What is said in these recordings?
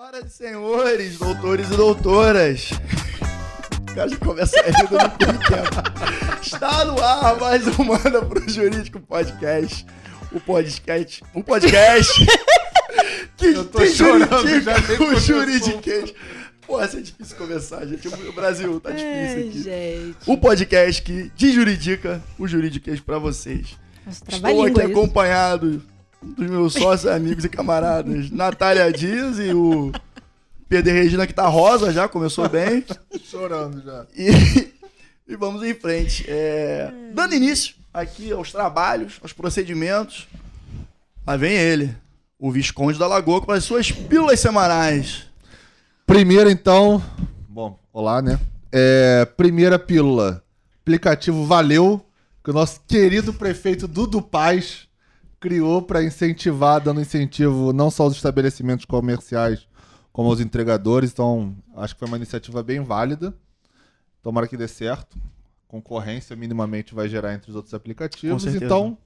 Senhoras e senhores, doutores e doutoras. O cara já começa a rir tempo. Está no ar mais um Manda pro Jurídico Podcast. O podcast. O podcast. que Eu tô chorando, já nem o juridiquês. Pô, essa é difícil começar, gente. O Brasil tá difícil Ai, aqui. gente. O podcast que desjuridica o juridiquês pra vocês. Nossa, Estou aqui isso. Dos meus sócios, amigos e camaradas, Natália Dias e o Pedro Regina, que tá rosa já, começou bem. Chorando já. E, e vamos em frente. É, dando início aqui aos trabalhos, aos procedimentos. Lá vem ele, o Visconde da Lagoa, com as suas pílulas semanais. Primeiro, então. Bom, olá, né? É, primeira pílula. Aplicativo Valeu, que o nosso querido prefeito Dudu Paz criou para incentivar, dando incentivo não só aos estabelecimentos comerciais, como aos entregadores. Então, acho que foi uma iniciativa bem válida. Tomara que dê certo. Concorrência minimamente vai gerar entre os outros aplicativos. Então,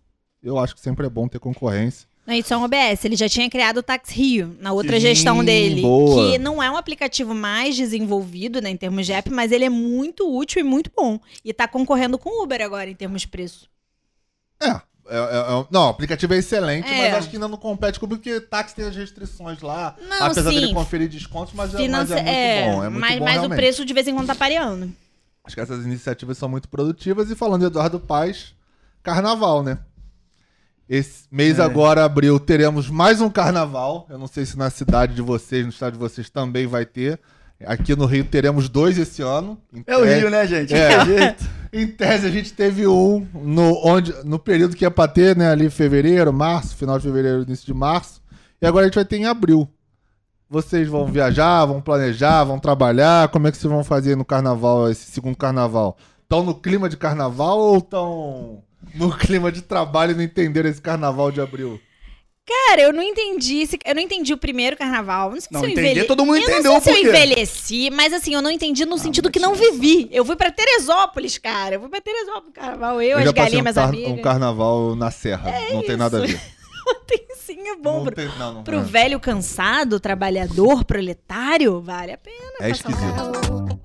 eu acho que sempre é bom ter concorrência. Não, isso é um OBS. Ele já tinha criado o Tax Rio na outra Sim, gestão dele. boa. Que não é um aplicativo mais desenvolvido, né, em termos de app, mas ele é muito útil e muito bom. E tá concorrendo com o Uber agora, em termos de preço. É. é- é- é- não, o aplicativo é excelente, É. mas acho que ainda não compete com porque táxi tem as restrições lá. Não, apesar sim. dele conferir descontos, mas, é, mas Finance- é muito bom. É muito mas, bom mas o preço de vez em quando tá pareando. Acho que essas iniciativas são muito produtivas. E falando de Eduardo Paz, carnaval, né? Esse mês É. agora, abril, teremos mais um carnaval. Eu não sei se na cidade de vocês, no estado de vocês também vai ter. Aqui no Rio teremos dois esse ano. É o Rio, né, gente? É. Em tese, a gente teve um no, onde, no período que ia pra ter, né? Ali fevereiro, março, final de fevereiro, início de março. E agora a gente vai ter em abril. Vocês vão viajar, vão planejar, vão trabalhar? Como é que vocês vão fazer no carnaval, esse segundo carnaval? Estão no clima de carnaval ou estão no clima de trabalho e não entenderam esse carnaval de abril? Cara, eu não entendi. esse- Eu não entendi o primeiro carnaval. Não sei Não, se eu entender, envelheci. todo mundo eu entendeu não o sei se eu envelheci, mas assim, eu não entendi no sentido mas que não vivi. Eu fui pra Teresópolis, cara. Eu fui pra Teresópolis carnaval. Eu, as já passei galinhas, um, minhas car- amigas. um carnaval na serra. não tem nada a ver. Tem sim, é bom. Não pro tem- não, não- pro é. velho cansado, trabalhador, proletário, vale a pena. É esquisito.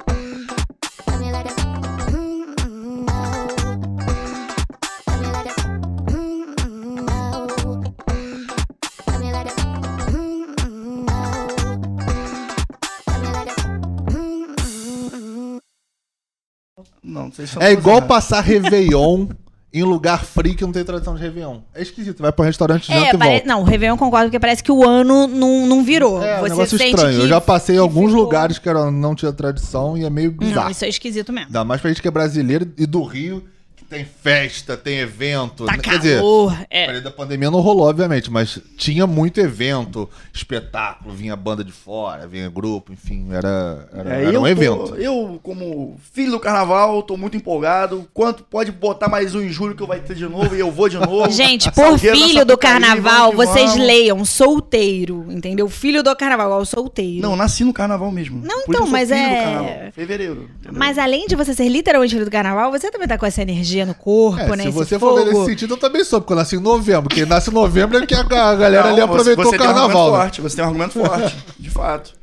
Não, vocês É igual todos passar Réveillon em lugar frio que não tem tradição de Réveillon. É esquisito. Vai pro restaurante, janta É, e pare... volta. não, o Réveillon eu concordo, porque parece que o ano não, não virou. É um Você negócio sente estranho. que... Eu já passei em alguns ficou- lugares que era, não tinha tradição e é meio bizarro. Não, isso é esquisito mesmo. Ainda mais pra gente que é brasileiro e do Rio, tem festa, tem evento. Tá Quer dizer, calor. no é. período da pandemia não rolou, obviamente, mas tinha muito evento, espetáculo, vinha banda de fora, vinha grupo, enfim, era, era, É, era um tô- evento. eu, como filho do carnaval, tô muito empolgado. Quanto pode botar mais um em julho que eu vai ter de novo e eu vou de novo. Gente, por filho do carnaval, vocês vamos. leiam solteiro, entendeu? Filho do carnaval, é o solteiro. Não, nasci no carnaval mesmo. Não, Por então, mas filho do é- carnaval. Fevereiro. entendeu? Mas além de você ser literalmente filho do carnaval, você também tá com essa energia no corpo, É, né? se você for ver fogo. nesse sentido, eu também sou, porque eu nasci em novembro. Quem nasce em novembro é que a ga- a galera Não, ali você- aproveitou você o tem um carnaval. argumento né? forte, você tem um argumento forte, de fato.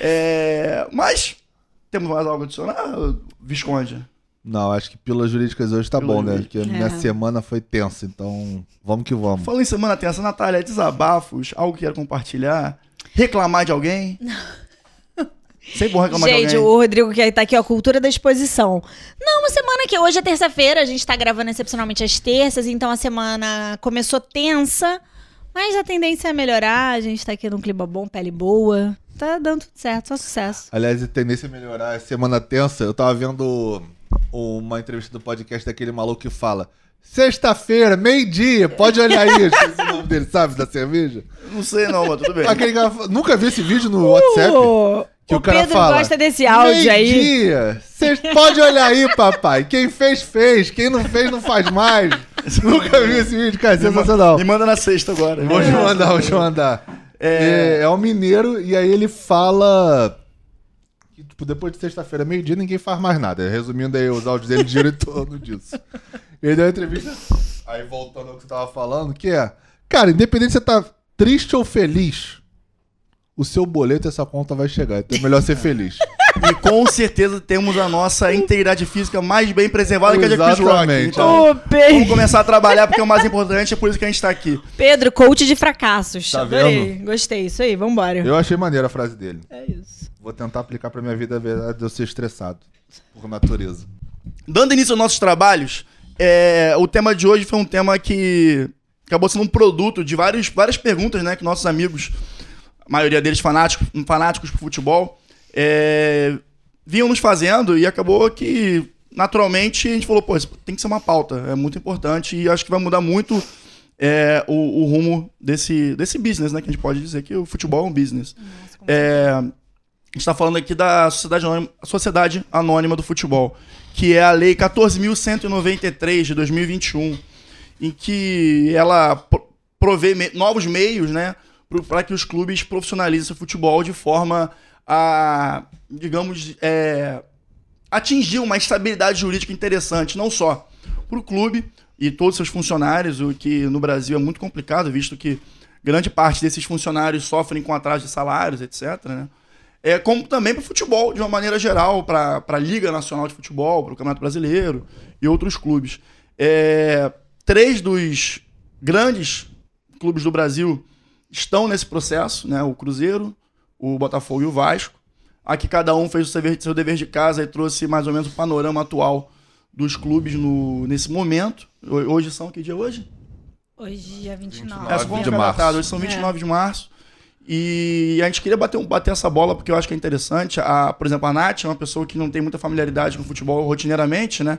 É, mas, temos mais algo a adicionar, Visconde? Não, acho que pílulas jurídicas hoje tá Pílula bom, né? Porque a minha É. semana foi tensa, então vamos que vamos. Falando em semana tensa, Natália, desabafos, algo que quer compartilhar? Reclamar de alguém? Sempre bom reclamar Gente, de o. Rodrigo que tá aqui, ó, cultura da exposição. Não, uma semana que hoje é terça-feira, a gente tá gravando excepcionalmente às terças, então a semana começou tensa, mas a tendência é melhorar, a gente tá aqui num clima bom, pele boa. Tá dando tudo certo, só sucesso. Aliás, a tendência a melhorar é semana tensa. Eu tava vendo uma entrevista do podcast daquele maluco que fala: Sexta-feira, meio-dia, pode olhar aí. Esqueci o nome dele, sabe? Da cerveja. Não sei não, mas tudo bem. Aquele cara, nunca vi esse vídeo no WhatsApp. O, Que o, o cara Pedro fala. gosta desse áudio aí. Meio-dia, cês- pode olhar aí, papai. Quem fez, fez. Quem não fez, não faz mais. nunca vi esse vídeo, cara. Ma- Sensacional. Me manda na sexta agora. Vou te mandar, vou te mandar. É. É, é um mineiro e aí ele fala que tipo, depois de sexta-feira, meio-dia, ninguém faz mais nada. Resumindo aí os áudios dele gira em torno disso. Ele deu uma entrevista, aí voltando ao que você tava falando, que é, cara, independente se você tá triste ou feliz, o seu boleto, essa conta vai chegar. Então é melhor ser feliz. E com certeza temos a nossa integridade física mais bem preservada que a de Chris Rock. Exatamente. Então, Pedro. vamos começar a trabalhar porque é o mais importante, é por isso que a gente tá aqui. Pedro, coach de fracassos. Tá Adorei. Gostei. Isso aí, vambora. Eu achei maneira a frase dele. É isso. Vou tentar aplicar pra minha vida a verdade de eu ser estressado. Por natureza. Dando início aos nossos trabalhos, é, o tema de hoje foi um tema que acabou sendo um produto de vários, várias perguntas né, que nossos amigos, a maioria deles fanáticos, fanáticos por futebol, é, vinham nos fazendo e acabou que, naturalmente, a gente falou, pô, isso tem que ser uma pauta, é muito importante e acho que vai mudar muito é, o, o rumo desse, desse business, né? Que a gente pode dizer que o futebol é um business. É, a gente está falando aqui da Sociedade Anônima, Sociedade Anônima do Futebol, que é a Lei 14.193 de 2021, em que ela pro- provê me- novos meios né, para que os clubes profissionalizem o futebol de forma a, digamos, é, atingir uma estabilidade jurídica interessante, não só para o clube e todos os seus funcionários, o que no Brasil é muito complicado, visto que grande parte desses funcionários sofrem com atraso de salários, etc. Né? É, como também para o futebol, de uma maneira geral, para a Liga Nacional de Futebol, para o Campeonato Brasileiro e outros clubes. É, três dos grandes clubes do Brasil estão nesse processo, né? o Cruzeiro, o Botafogo e o Vasco. Aqui cada um fez o seu dever- de casa e trouxe mais ou menos o panorama atual dos clubes no, nesse momento. Ho- Hoje são, que dia é hoje? Hoje, dia 29. Nove Essa foi de ficar março. datado, Hoje são 29 de março. E a gente queria bater, um- bater essa bola porque eu acho que é interessante. A, por exemplo, a Nath é uma pessoa que não tem muita familiaridade com futebol rotineiramente, né?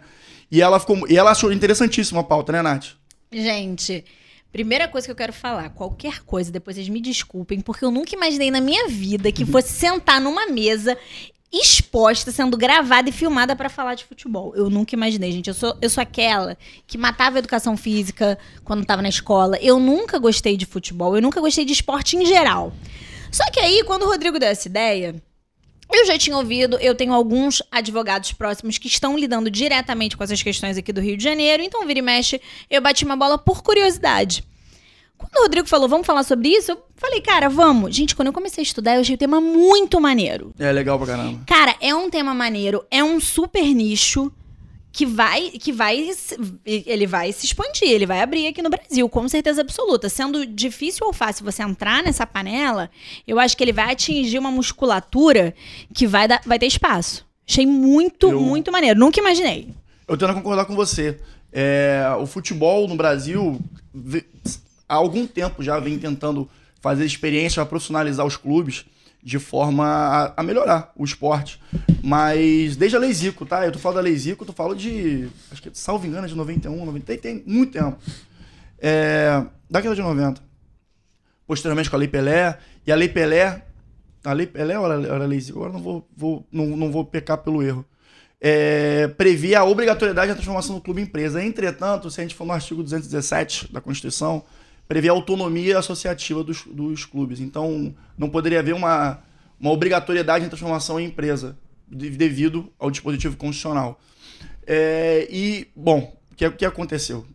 E ela, ficou, e ela achou interessantíssima a pauta, né, Nath? Gente, primeira coisa que eu quero falar, qualquer coisa, depois vocês me desculpem, porque eu nunca imaginei na minha vida que fosse sentar numa mesa exposta, sendo gravada e filmada pra falar de futebol. Eu nunca imaginei, gente. Eu sou, eu sou aquela que matava a educação física quando tava na escola. Eu nunca gostei de futebol, eu nunca gostei de esporte em geral. Só que aí, quando o Rodrigo deu essa ideia, eu já tinha ouvido, eu tenho alguns advogados próximos que estão lidando diretamente com essas questões aqui do Rio de Janeiro, então vira e mexe, eu bati uma bola por curiosidade. Quando o Rodrigo falou, vamos falar sobre isso, eu falei, cara, vamos. Gente, quando eu comecei a estudar, eu achei o tema muito maneiro. É legal pra caramba. Cara, é um tema maneiro, é um super nicho que vai, que vai, ele vai se expandir, ele vai abrir aqui no Brasil, com certeza absoluta. Sendo difícil ou fácil você entrar nessa panela, eu acho que ele vai atingir uma musculatura que vai, dar, vai ter espaço. Achei muito, Eu- muito maneiro. Nunca imaginei. Eu tento concordar com você. É, o futebol no Brasil, há algum tempo já vem tentando fazer experiência para profissionalizar os clubes de forma a, a melhorar o esporte. Mas desde a Lei Zico, tá? Eu tô falando da Lei Zico, eu tô falando de, acho que, salvo engano, é de 91, 90, tem, tem muito tempo. É, década de 90. Posteriormente com a Lei Pelé, e a Lei Pelé, a Lei Pelé ou era, a Lei Zico? Agora não vou, vou- não, não vou pecar pelo erro é, previa a obrigatoriedade da transformação do clube em empresa. Entretanto, se a gente for no artigo 217 da Constituição, previa a autonomia associativa dos, dos clubes. Então, não poderia haver uma, uma obrigatoriedade de transformação em empresa, de- devido ao dispositivo constitucional. É, e, bom, o que, que aconteceu?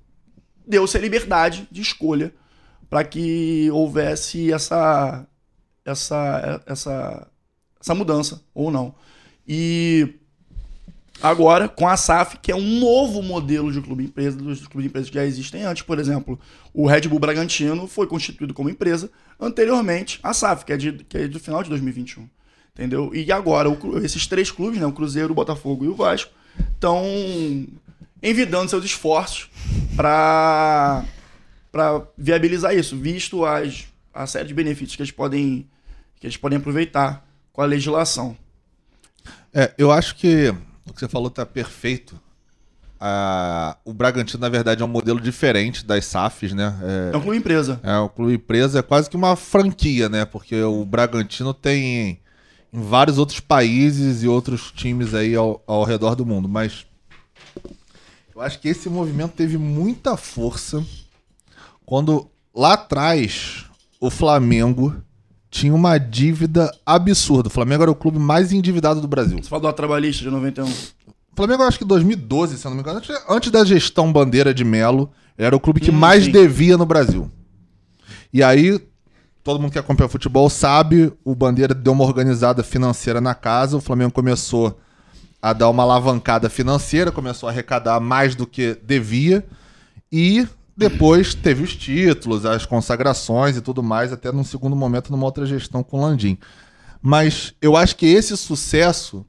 Deu-se a liberdade de escolha para que houvesse essa, essa, essa, essa mudança, ou não. E agora com a SAF, que é um novo modelo de clube empresa dos clubes empresas que já existem antes. Por exemplo, o Red Bull Bragantino foi constituído como empresa anteriormente à SAF, que é, de, que é do final de 2021. Entendeu? E agora, o esses três clubes, né, o Cruzeiro, o Botafogo e o Vasco, estão envidando seus esforços para para viabilizar isso, visto as, a série de benefícios que eles podem que eles podem aproveitar com a legislação. É, eu acho que o que você falou tá perfeito. Ah, o Bragantino, na verdade, é um modelo diferente das SAFs, né? É um clube empresa. É, o clube empresa é quase que uma franquia, né? Porque o Bragantino tem em vários outros países e outros times aí ao, ao redor do mundo. Mas eu acho que esse movimento teve muita força quando lá atrás o Flamengo tinha uma dívida absurda. O Flamengo era o clube mais endividado do Brasil. Você fala do trabalhista de 91. O Flamengo, acho que em 2012, se eu não me engano, antes, antes da gestão Bandeira de Melo, era o clube que Hum, mais sim. devia no Brasil. E aí todo mundo que acompanha futebol sabe, o Bandeira deu uma organizada financeira na casa, o Flamengo começou a dar uma alavancada financeira, começou a arrecadar mais do que devia e depois teve os títulos, as consagrações e tudo mais, até num segundo momento numa outra gestão com o Landim. Mas eu acho que esse sucesso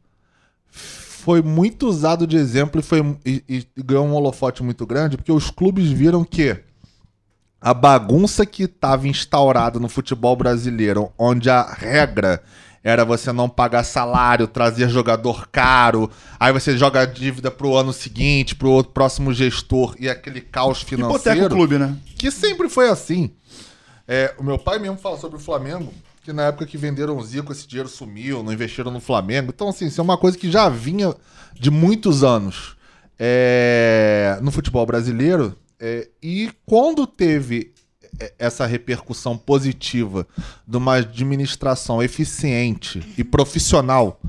foi muito usado de exemplo e, foi, e, e ganhou um holofote muito grande, porque os clubes viram que a bagunça que estava instaurada no futebol brasileiro, onde a regra era você não pagar salário, trazer jogador caro, aí você joga a dívida pro ano seguinte, pro outro próximo gestor e aquele caos financeiro. Hipoteca o clube, né? Que sempre foi assim. É, o meu pai mesmo fala sobre o Flamengo, que na época que venderam o Zico, esse dinheiro sumiu, não investiram no Flamengo. Então, assim, isso é uma coisa que já vinha de muitos anos é, no futebol brasileiro. É, e quando teve essa repercussão positiva de uma administração eficiente e profissional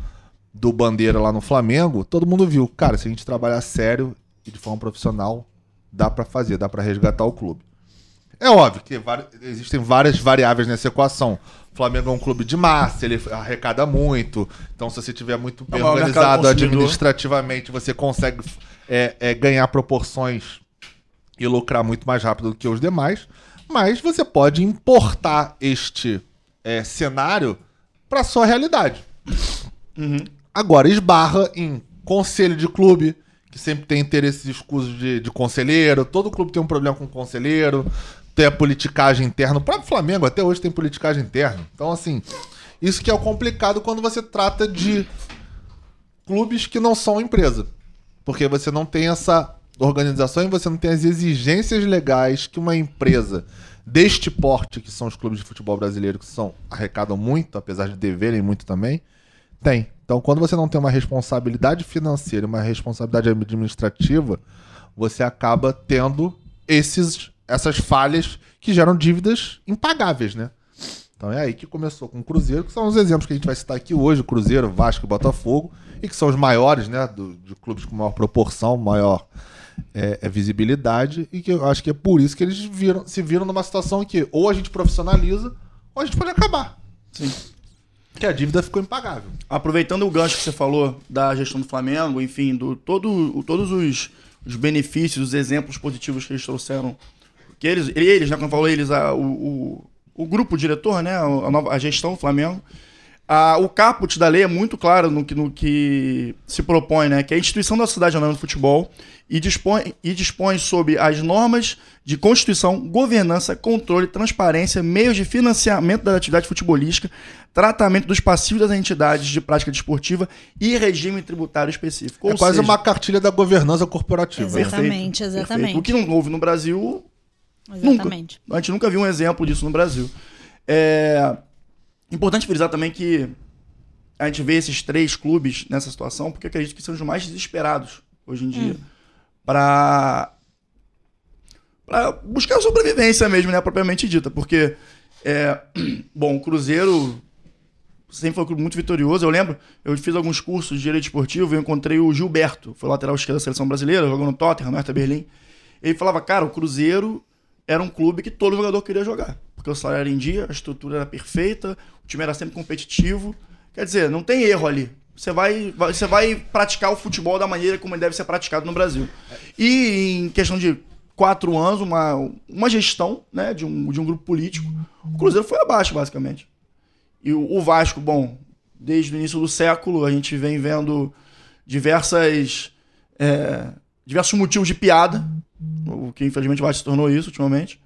do Bandeira lá no Flamengo, todo mundo viu, cara, se a gente trabalhar sério e de forma profissional, dá para fazer, dá para resgatar o clube. É óbvio que existem várias variáveis nessa equação. O Flamengo é um clube de massa, ele arrecada muito. Então, se você tiver muito bem é organizado administrativamente, você consegue é, é, ganhar proporções e lucrar muito mais rápido do que os demais. Mas você pode importar este é, cenário para sua realidade. Uhum. Agora, esbarra em conselho de clube, que sempre tem interesses escusos de, de conselheiro. Todo clube tem um problema com conselheiro. Tem a politicagem interna. O próprio Flamengo até hoje tem politicagem interna. Então, assim, isso que é o complicado quando você trata de clubes que não são empresa. Porque você não tem essa organização e você não tem as exigências legais que uma empresa deste porte, que são os clubes de futebol brasileiro, que são arrecadam muito, apesar de deverem muito também, tem. Então, quando você não tem uma responsabilidade financeira, uma responsabilidade administrativa, você acaba tendo esses, essas falhas que geram dívidas impagáveis, né? Então é aí que começou com o Cruzeiro, que são os exemplos que a gente vai citar aqui hoje, Cruzeiro, Vasco e Botafogo, e que são os maiores, né, do, de clubes com maior proporção, maior é, é, visibilidade e que eu acho que é por isso que eles viram, se viram numa situação que ou a gente profissionaliza ou a gente pode acabar. Sim. Que a dívida ficou impagável. Aproveitando o gancho que você falou da gestão do Flamengo, enfim, do, todo, todos os, os benefícios, os exemplos positivos que eles trouxeram. Que eles, eles né, quando falou eles, a, o, o, o grupo diretor, né, a, nova, a gestão do Flamengo, a, o caput da lei é muito claro no que, no que se propõe, né? Que é a instituição da sociedade anônima do futebol e dispõe, e dispõe sobre as normas de constituição, governança, controle, transparência, meios de financiamento da atividade futebolística, tratamento dos passivos das entidades de prática desportiva e regime tributário específico. É Ou quase seja, uma cartilha da governança corporativa. Exatamente, né? exatamente. Perfeito. O que não houve no Brasil. Exatamente. Nunca. A gente nunca viu um exemplo disso no Brasil. É importante frisar também que a gente vê esses três clubes nessa situação porque acredito que são os mais desesperados hoje em dia. Hum para para buscar a sobrevivência mesmo, né, propriamente dita, porque é, bom, o Cruzeiro sempre foi um clube muito vitorioso. Eu lembro, eu fiz alguns cursos de direito esportivo e encontrei o Gilberto, foi lateral esquerdo da seleção brasileira, jogou no Tottenham, no Hertha Berlim. Ele falava, cara, o Cruzeiro era um clube que todo jogador queria jogar, porque o salário era em dia, a estrutura era perfeita, o time era sempre competitivo. Quer dizer, não tem erro ali. Você vai, você vai praticar o futebol da maneira como ele deve ser praticado no Brasil. E em questão de quatro anos, uma, uma gestão né, de, um, de um grupo político, o Cruzeiro foi abaixo, basicamente. E o, o Vasco, bom, desde o início do século, a gente vem vendo diversas, é, diversos motivos de piada, o que infelizmente vai se tornou isso ultimamente.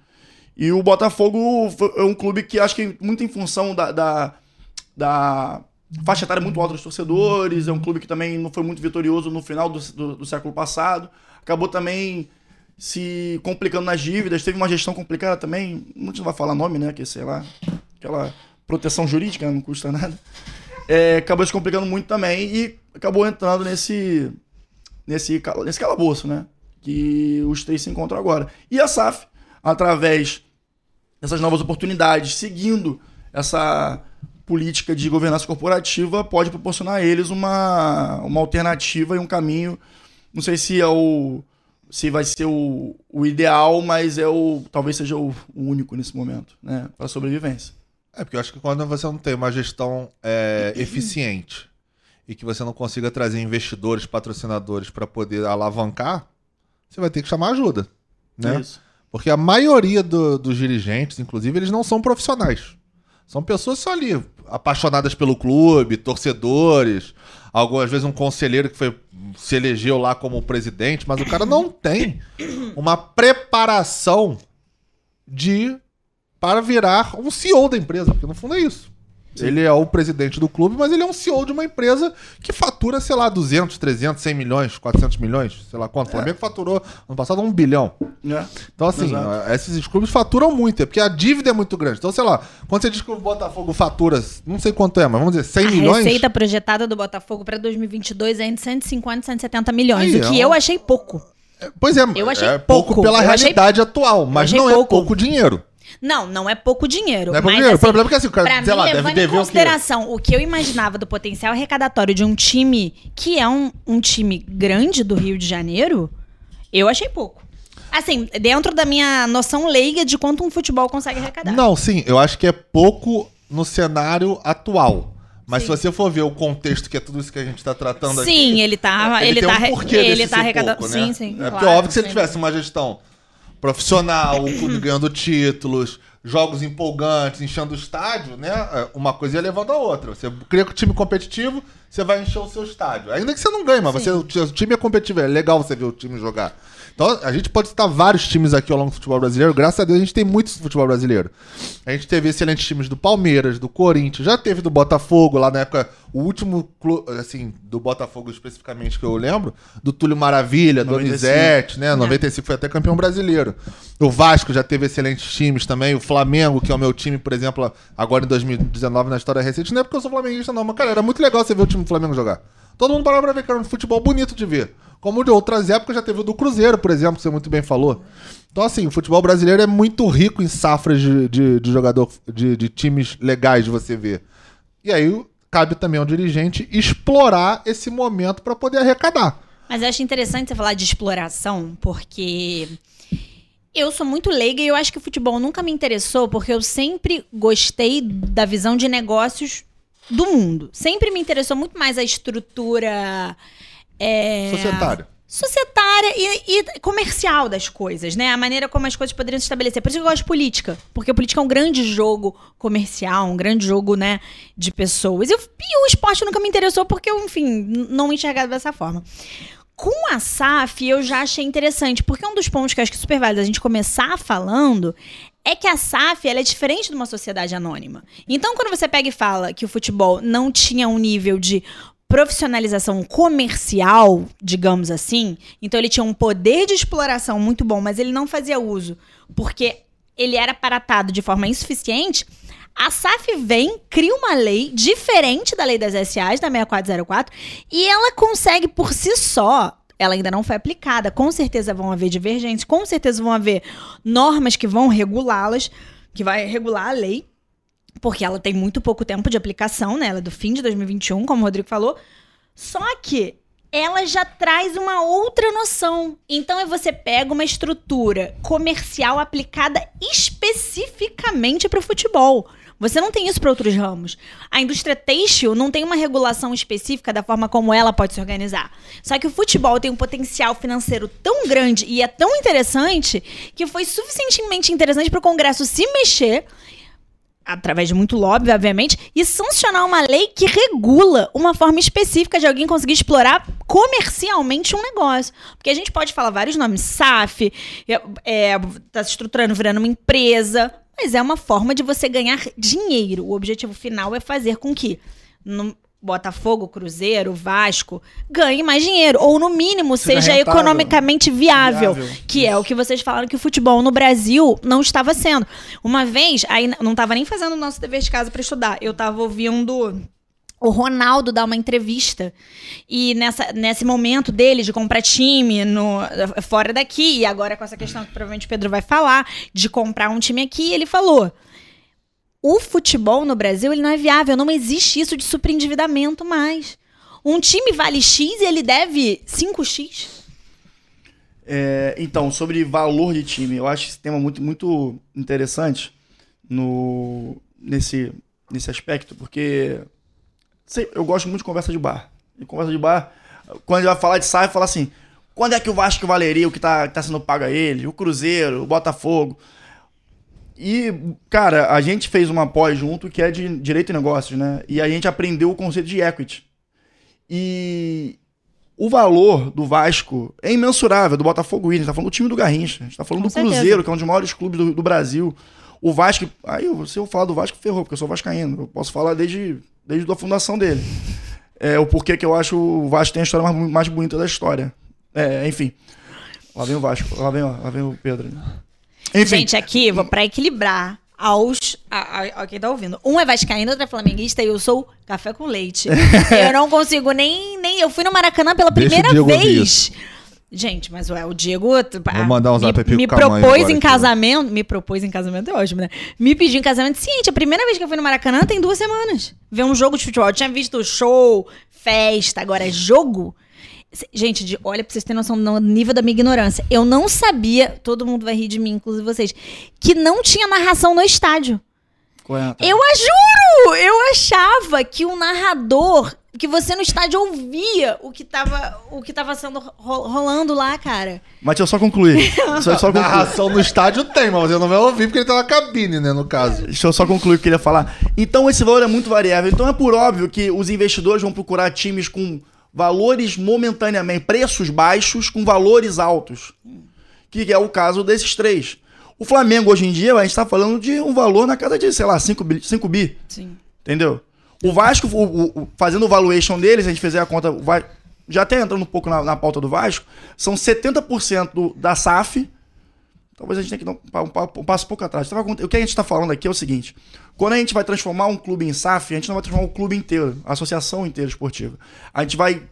E o Botafogo é um clube que acho que muito em função da, da, da faixa etária muito alta dos torcedores, é um clube que também não foi muito vitorioso no final do, do, do, século passado. Acabou também se complicando nas dívidas, teve uma gestão complicada também, não vai falar nome, né, que sei lá, aquela proteção jurídica não custa nada. É, acabou se complicando muito também e acabou entrando nesse nesse nesse calabouço, né, que os três se encontram agora. E a SAF, através dessas novas oportunidades, seguindo essa política de governança corporativa pode proporcionar a eles uma, uma alternativa e um caminho. Não sei se é o se vai ser o, o ideal, mas é o talvez seja o, o único nesse momento, né, para sobrevivência. É, porque eu acho que quando você não tem uma gestão é, eficiente e que você não consiga trazer investidores, patrocinadores para poder alavancar, você vai ter que chamar ajuda, né? Isso. Porque a maioria do- dos dirigentes, inclusive, eles não são profissionais. São pessoas só ali, apaixonadas pelo clube, torcedores, algumas vezes um conselheiro que foi, se elegeu lá como presidente, mas o cara não tem uma preparação de para virar um CEO da empresa, porque no fundo é isso. Ele é o presidente do clube, mas ele é um CEO de uma empresa que fatura, sei lá, 200, 300, 100 milhões, 400 milhões, sei lá quanto. O Flamengo faturou ano passado um bilhão. Né? Então, assim, Exato. esses clubes faturam muito, é porque a dívida é muito grande. Então, sei lá, quando você diz que o Botafogo fatura, não sei quanto é, mas vamos dizer, 100 A milhões. receita projetada do Botafogo para 2022 é entre 150 e 170 milhões, Aí, o que é eu um- achei pouco. Pois é, Eu achei é pouco, pouco. pela Eu achei- realidade atual, mas achei não é pouco. pouco dinheiro. Não, não é pouco dinheiro. Não é pouco mas, dinheiro. O assim, problema é que assim, o cara, Pra sei mim, lá, deve levando em dever o consideração o que eu imaginava do potencial arrecadatório de um time que é um, um time grande do Rio de Janeiro, eu achei pouco. Assim, dentro da minha noção leiga de quanto um futebol consegue arrecadar. Não, sim, eu acho que é pouco no cenário atual. Mas Sim. se você for ver o contexto que é tudo isso que a gente tá tratando aqui. Sim, ele tá, ele, tem tá, um porquê ele tá arrecadando. pouco, né? Sim, sim. É claro, porque óbvio que se ele sim. tivesse uma gestão profissional, o clube ganhando títulos, jogos empolgantes, enchendo o estádio, né? é, Uma coisa ia levando a outra. Você cria um time competitivo, você vai encher o seu estádio. Ainda que você não ganhe, mas você, o time é competitivo. É legal você ver o time jogar. Então, a gente pode citar vários times aqui ao longo do futebol brasileiro. Graças a Deus, a gente tem muitos do futebol brasileiro. A gente teve excelentes times do Palmeiras, do Corinthians, já teve do Botafogo, lá na época, o último, clu- assim, do Botafogo especificamente que eu lembro, do Túlio Maravilha, 95. Donizete, né? 95 foi até campeão brasileiro. O Vasco já teve excelentes times também. O Flamengo, que é o meu time, por exemplo, agora em 2019, na história recente, não é porque eu sou flamenguista, não, mas, cara, era muito legal você ver o time do Flamengo jogar. Todo mundo parava pra ver que era um futebol bonito de ver. Como de outras épocas já teve o do Cruzeiro, por exemplo, que você muito bem falou. Então, assim, o futebol brasileiro é muito rico em safras de, de, de jogador, de, de times legais de você ver. E aí cabe também ao dirigente explorar esse momento pra poder arrecadar. Mas eu acho interessante você falar de exploração, porque eu sou muito leiga e eu acho que o futebol nunca me interessou, porque eu sempre gostei da visão de negócios do mundo. Sempre me interessou muito mais a estrutura. É, Societário. societária e, e comercial das coisas, né? A maneira como as coisas poderiam se estabelecer. Por isso que eu gosto de política. Porque a política é um grande jogo comercial, um grande jogo, né, de pessoas. E, o- e o esporte nunca me interessou porque eu, enfim, não me enxergava dessa forma. Com a SAF, eu já achei interessante, porque um dos pontos que eu acho que é super válido a gente começar falando é que a SAF ela é diferente de uma sociedade anônima. Então, quando você pega e fala que o futebol não tinha um nível de profissionalização comercial, digamos assim, então ele tinha um poder de exploração muito bom, mas ele não fazia uso porque ele era paratado de forma insuficiente. A SAF vem, cria uma lei diferente da lei das SAs, da 6404, e ela consegue por si só. Ela ainda não foi aplicada. Com certeza vão haver divergências, com certeza vão haver normas que vão regulá-las, que vai regular a lei, porque ela tem muito pouco tempo de aplicação, né? Ela é do fim de 2021, como o Rodrigo falou. Só que ela já traz uma outra noção. Então, é você pega uma estrutura comercial aplicada especificamente para o futebol. Você não tem isso para outros ramos. A indústria têxtil não tem uma regulação específica da forma como ela pode se organizar. Só que o futebol tem um potencial financeiro tão grande e é tão interessante que foi suficientemente interessante para o Congresso se mexer através de muito lobby, obviamente, e sancionar uma lei que regula uma forma específica de alguém conseguir explorar comercialmente um negócio. Porque a gente pode falar vários nomes, SAF, é, é, tá se estruturando, virando uma empresa, mas é uma forma de você ganhar dinheiro. O objetivo final é fazer com que Botafogo, Cruzeiro, Vasco ganhe mais dinheiro, ou no mínimo Seja seja rentável. economicamente viável, Viável. que é o que vocês falaram que o futebol no Brasil não estava sendo. Uma vez, aí não estava nem fazendo o nosso dever de casa para estudar, eu estava ouvindo o Ronaldo dar uma entrevista e nessa, nesse momento dele de comprar time no, fora daqui, e agora com essa questão que provavelmente o Pedro vai falar, de comprar um time aqui, ele falou: o futebol no Brasil ele não é viável, não existe isso de superendividamento mais. Um time vale X e ele deve 5X. É, então, sobre valor de time, eu acho esse tema muito, muito interessante no, nesse, nesse aspecto, porque sei, eu gosto muito de conversa de bar. E conversa de bar, quando vai falar de SAF, fala assim: quando é que o Vasco valeria o que tá, que tá sendo pago a ele? O Cruzeiro, o Botafogo. E, cara, a gente fez uma pós junto que é de direito e negócios, né? E a gente aprendeu o conceito de equity. E o valor do Vasco é imensurável, do Botafogo Williams, tá falando do time do Garrincha, a gente tá falando Com do certeza. Cruzeiro, que é um dos maiores clubes do, do Brasil. O Vasco, aí se eu falar do Vasco, ferrou, porque eu sou vascaíno. Eu posso falar desde, desde a fundação dele. É o porquê que eu acho o Vasco tem a história mais, mais bonita da história. É, enfim. Lá vem o Vasco, lá vem, lá vem o Pedro. Enfim, Gente, aqui, vou pra equilibrar aos. A, a, a quem tá ouvindo. Um é Vascaíno, outro é Flamenguista e eu sou café com leite. eu não consigo nem, nem. Eu fui no Maracanã pela primeira vez. Gente, mas ué, o Diego. Vou mandar um zap me, me propôs em aqui. casamento. Me propôs em casamento, é ótimo, né? Me pediu em casamento. Gente, a primeira vez que eu fui no Maracanã tem duas semanas. Ver um jogo de futebol. Eu tinha visto show, festa, agora é jogo. Gente, de- olha pra vocês terem noção do nível da minha ignorância. Eu não sabia, todo mundo vai rir de mim, inclusive vocês, que não tinha narração no estádio. Eu a juro! Eu achava que o narrador, que você no estádio ouvia o que tava, o que tava sendo ro- rolando lá, cara. Mas deixa eu só concluir. Eu só concluir. Narração no estádio tem, mas você não vai ouvir porque ele tá na cabine, né, no caso. Deixa eu só concluir o que eu queria falar. Então, esse valor é muito variável. Então, é por óbvio que os investidores vão procurar times com valores momentaneamente, preços baixos com valores altos. Que é o caso desses três. O Flamengo, hoje em dia, a gente tá falando de um valor na casa de, sei lá, 5 bi. 5 bi Sim. entendeu? O Vasco, o- o- fazendo o valuation deles, a gente fizer a conta, já até entrando um pouco na, na pauta do Vasco, são 70% do- da SAF. Talvez a gente tenha que dar um, um um passo pouco atrás. Cont- O que a gente está falando aqui é o seguinte: quando a gente vai transformar um clube em SAF, a gente não vai transformar o clube inteiro, a associação inteira esportiva. A gente vai.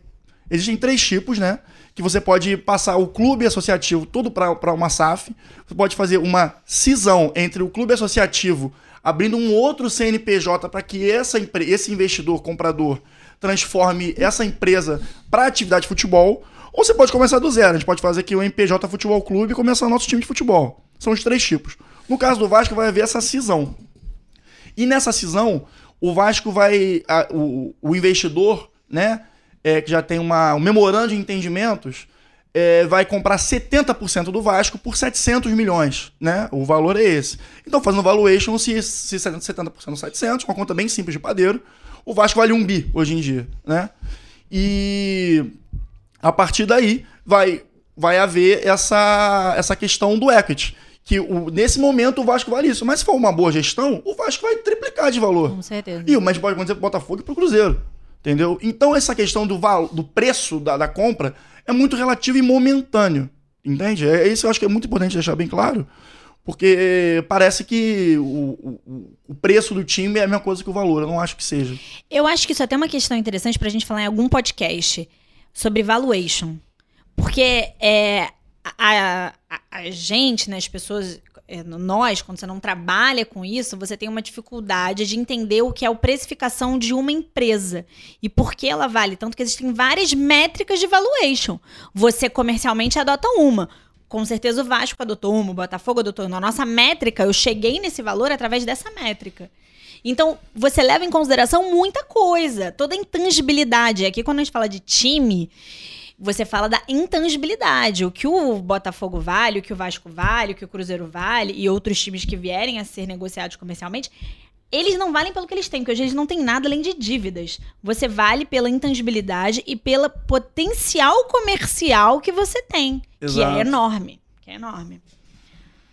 Existem três tipos, né? Que você pode passar o clube associativo todo para uma SAF. Você pode fazer uma cisão entre o clube associativo, abrindo um outro CNPJ para que essa, esse investidor, comprador, transforme essa empresa para atividade de futebol. Ou você pode começar do zero. A gente pode fazer aqui o MPJ Futebol Clube e começar o nosso time de futebol. São os três tipos. No caso do Vasco, vai haver essa cisão. E nessa cisão, o Vasco vai. a- o, o investidor, né? é, que já tem uma, um memorando de entendimentos, é, vai comprar 70% do Vasco por 700 milhões, né? O valor é esse. Então, fazendo valuation, se, se 70% são 700, uma conta bem simples de padeiro, o Vasco vale um bi hoje em dia, né? E a partir daí vai, vai haver essa, essa questão do equity. Que o, nesse momento o Vasco vale isso. Mas se for uma boa gestão, o Vasco vai triplicar de valor. Com certeza. E o mesmo pode acontecer pro Botafogo e pro Cruzeiro. Entendeu? Então essa questão do, val, do preço da, da compra é muito relativo e momentâneo. Entende? É isso que eu acho que é muito importante deixar bem claro. Porque parece que o, o, o preço do time é a mesma coisa que o valor. Eu não acho que seja. Eu acho que isso é até uma questão interessante pra gente falar em algum podcast sobre valuation. Porque é, a, a, a gente, né, as pessoas, é, nós, quando você não trabalha com isso, você tem uma dificuldade de entender o que é a precificação de uma empresa e por que ela vale. Tanto que existem várias métricas de valuation. Você comercialmente adota uma. Com certeza o Vasco adotou uma, o Botafogo adotou uma. A nossa métrica, eu cheguei nesse valor através dessa métrica. Então, você leva em consideração muita coisa, toda a intangibilidade. Aqui, quando a gente fala de time, você fala da intangibilidade. O que o Botafogo vale, o que o Vasco vale, o que o Cruzeiro vale e outros times que vierem a ser negociados comercialmente, eles não valem pelo que eles têm, porque hoje eles não têm nada além de dívidas. Você vale pela intangibilidade e pelo potencial comercial que você tem, que Exato. é enorme. Que é enorme.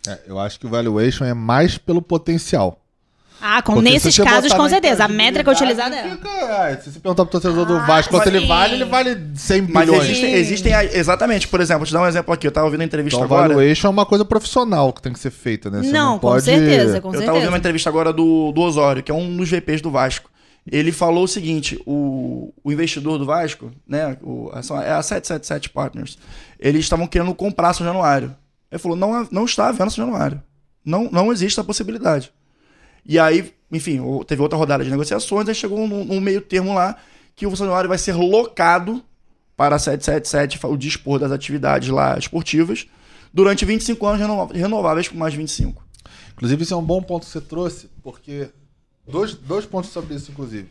É, eu acho que o valuation é mais pelo potencial. Ah, com, Porque nesses casos, com certeza. A métrica utilizada é. fica- se você perguntar pro torcedor do Ah, Vasco quanto ele vale, ele vale 100 Mas bilhões. existem, existem a- exatamente, por exemplo, vou te dar um exemplo aqui. Eu tava ouvindo a entrevista Então, agora. valuation é uma coisa profissional que tem que ser feita, né? Você Não, não com pode... certeza, com eu certeza. tava ouvindo uma entrevista agora do, do Osório, que é um dos VPs do Vasco. Ele falou o seguinte: o, o investidor do Vasco, né? O, são- é a 777 Partners, eles estavam querendo comprar São Januário. Ele falou: não, não está à venda São Januário. Não, não existe essa possibilidade. E aí, enfim, teve outra rodada de negociações, aí chegou num meio termo lá que o Januário vai ser locado para a 777 fa- o dispor das atividades lá esportivas durante 25 anos renováveis por mais 25. Inclusive, isso é um bom ponto que você trouxe, porque Dois, dois pontos sobre isso, inclusive.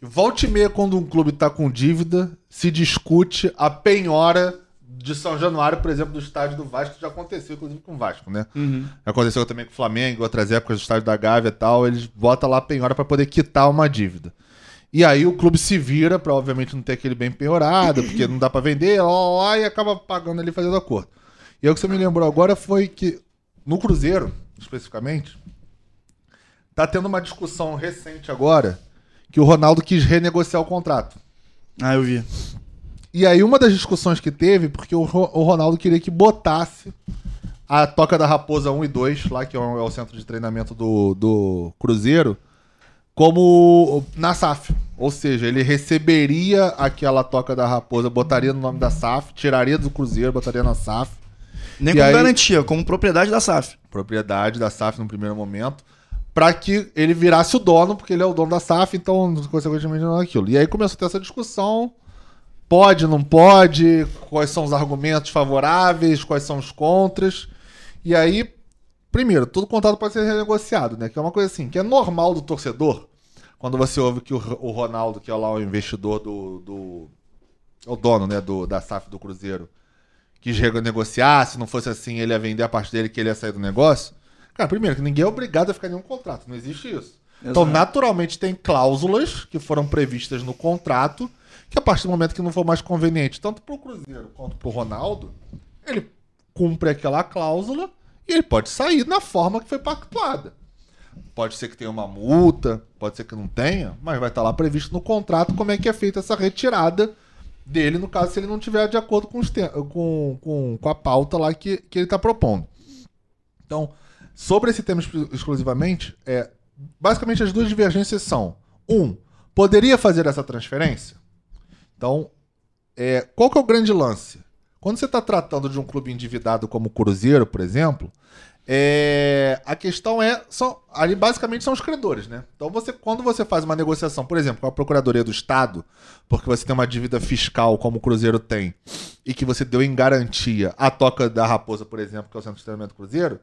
Volte e meia, quando um clube tá com dívida, se discute a penhora de São Januário, por exemplo, do estádio do Vasco, que já aconteceu, inclusive, com o Vasco, né? Já Aconteceu também com o Flamengo, outras épocas do estádio da Gávea e tal, eles botam lá a penhora pra poder quitar uma dívida. E aí o clube se vira pra, obviamente, não ter aquele bem penhorado, porque não dá pra vender, lá, lá, lá, e acaba pagando ali fazendo acordo. E aí o que você me lembrou agora foi que no Cruzeiro, especificamente, tá tendo uma discussão recente agora que o Ronaldo quis renegociar o contrato. Ah, eu vi. E aí uma das discussões que teve, porque o, o Ronaldo queria que botasse a Toca da Raposa 1 e 2, lá que é o, é o centro de treinamento do, do Cruzeiro, como na SAF. Ou seja, ele receberia aquela Toca da Raposa, botaria no nome da SAF, tiraria do Cruzeiro, botaria na SAF. Nem como aí- garantia, como propriedade da SAF. propriedade da SAF no primeiro momento, para que ele virasse o dono, porque ele é o dono da SAF, então, consequentemente, não é aquilo. E aí começou a ter essa discussão: pode, não pode, quais são os argumentos favoráveis, quais são os contras. E aí, primeiro, todo contrato pode ser renegociado, né? Que é uma coisa assim, que é normal do torcedor, quando você ouve que o, o Ronaldo, que é lá o investidor do. do é o dono, né, do, da SAF do Cruzeiro, quis renegociar, se não fosse assim, ele ia vender a parte dele que ele ia sair do negócio. Cara, primeiro, que ninguém é obrigado a ficar em nenhum contrato, não existe isso. Então, Exato. naturalmente, tem cláusulas que foram previstas no contrato, que a partir do momento que não for mais conveniente, tanto pro Cruzeiro quanto pro Ronaldo, ele cumpre aquela cláusula e ele pode sair na forma que foi pactuada. Pode ser que tenha uma multa, pode ser que não tenha, mas vai estar lá previsto no contrato como é que é feita essa retirada dele, no caso, se ele não tiver de acordo com, os com, com, com a pauta lá que, que ele está propondo. Então, sobre esse tema exclu- exclusivamente, é, basicamente as duas divergências são: um, poderia fazer essa transferência? Então, é, qual que é o grande lance? Quando você está tratando de um clube endividado como o Cruzeiro, por exemplo, é, a questão é. São, ali basicamente são os credores, né? Então, você, quando você faz uma negociação, por exemplo, com a Procuradoria do Estado, porque você tem uma dívida fiscal como o Cruzeiro tem, e que você deu em garantia a toca da Raposa, por exemplo, que é o Centro de Treinamento do Cruzeiro,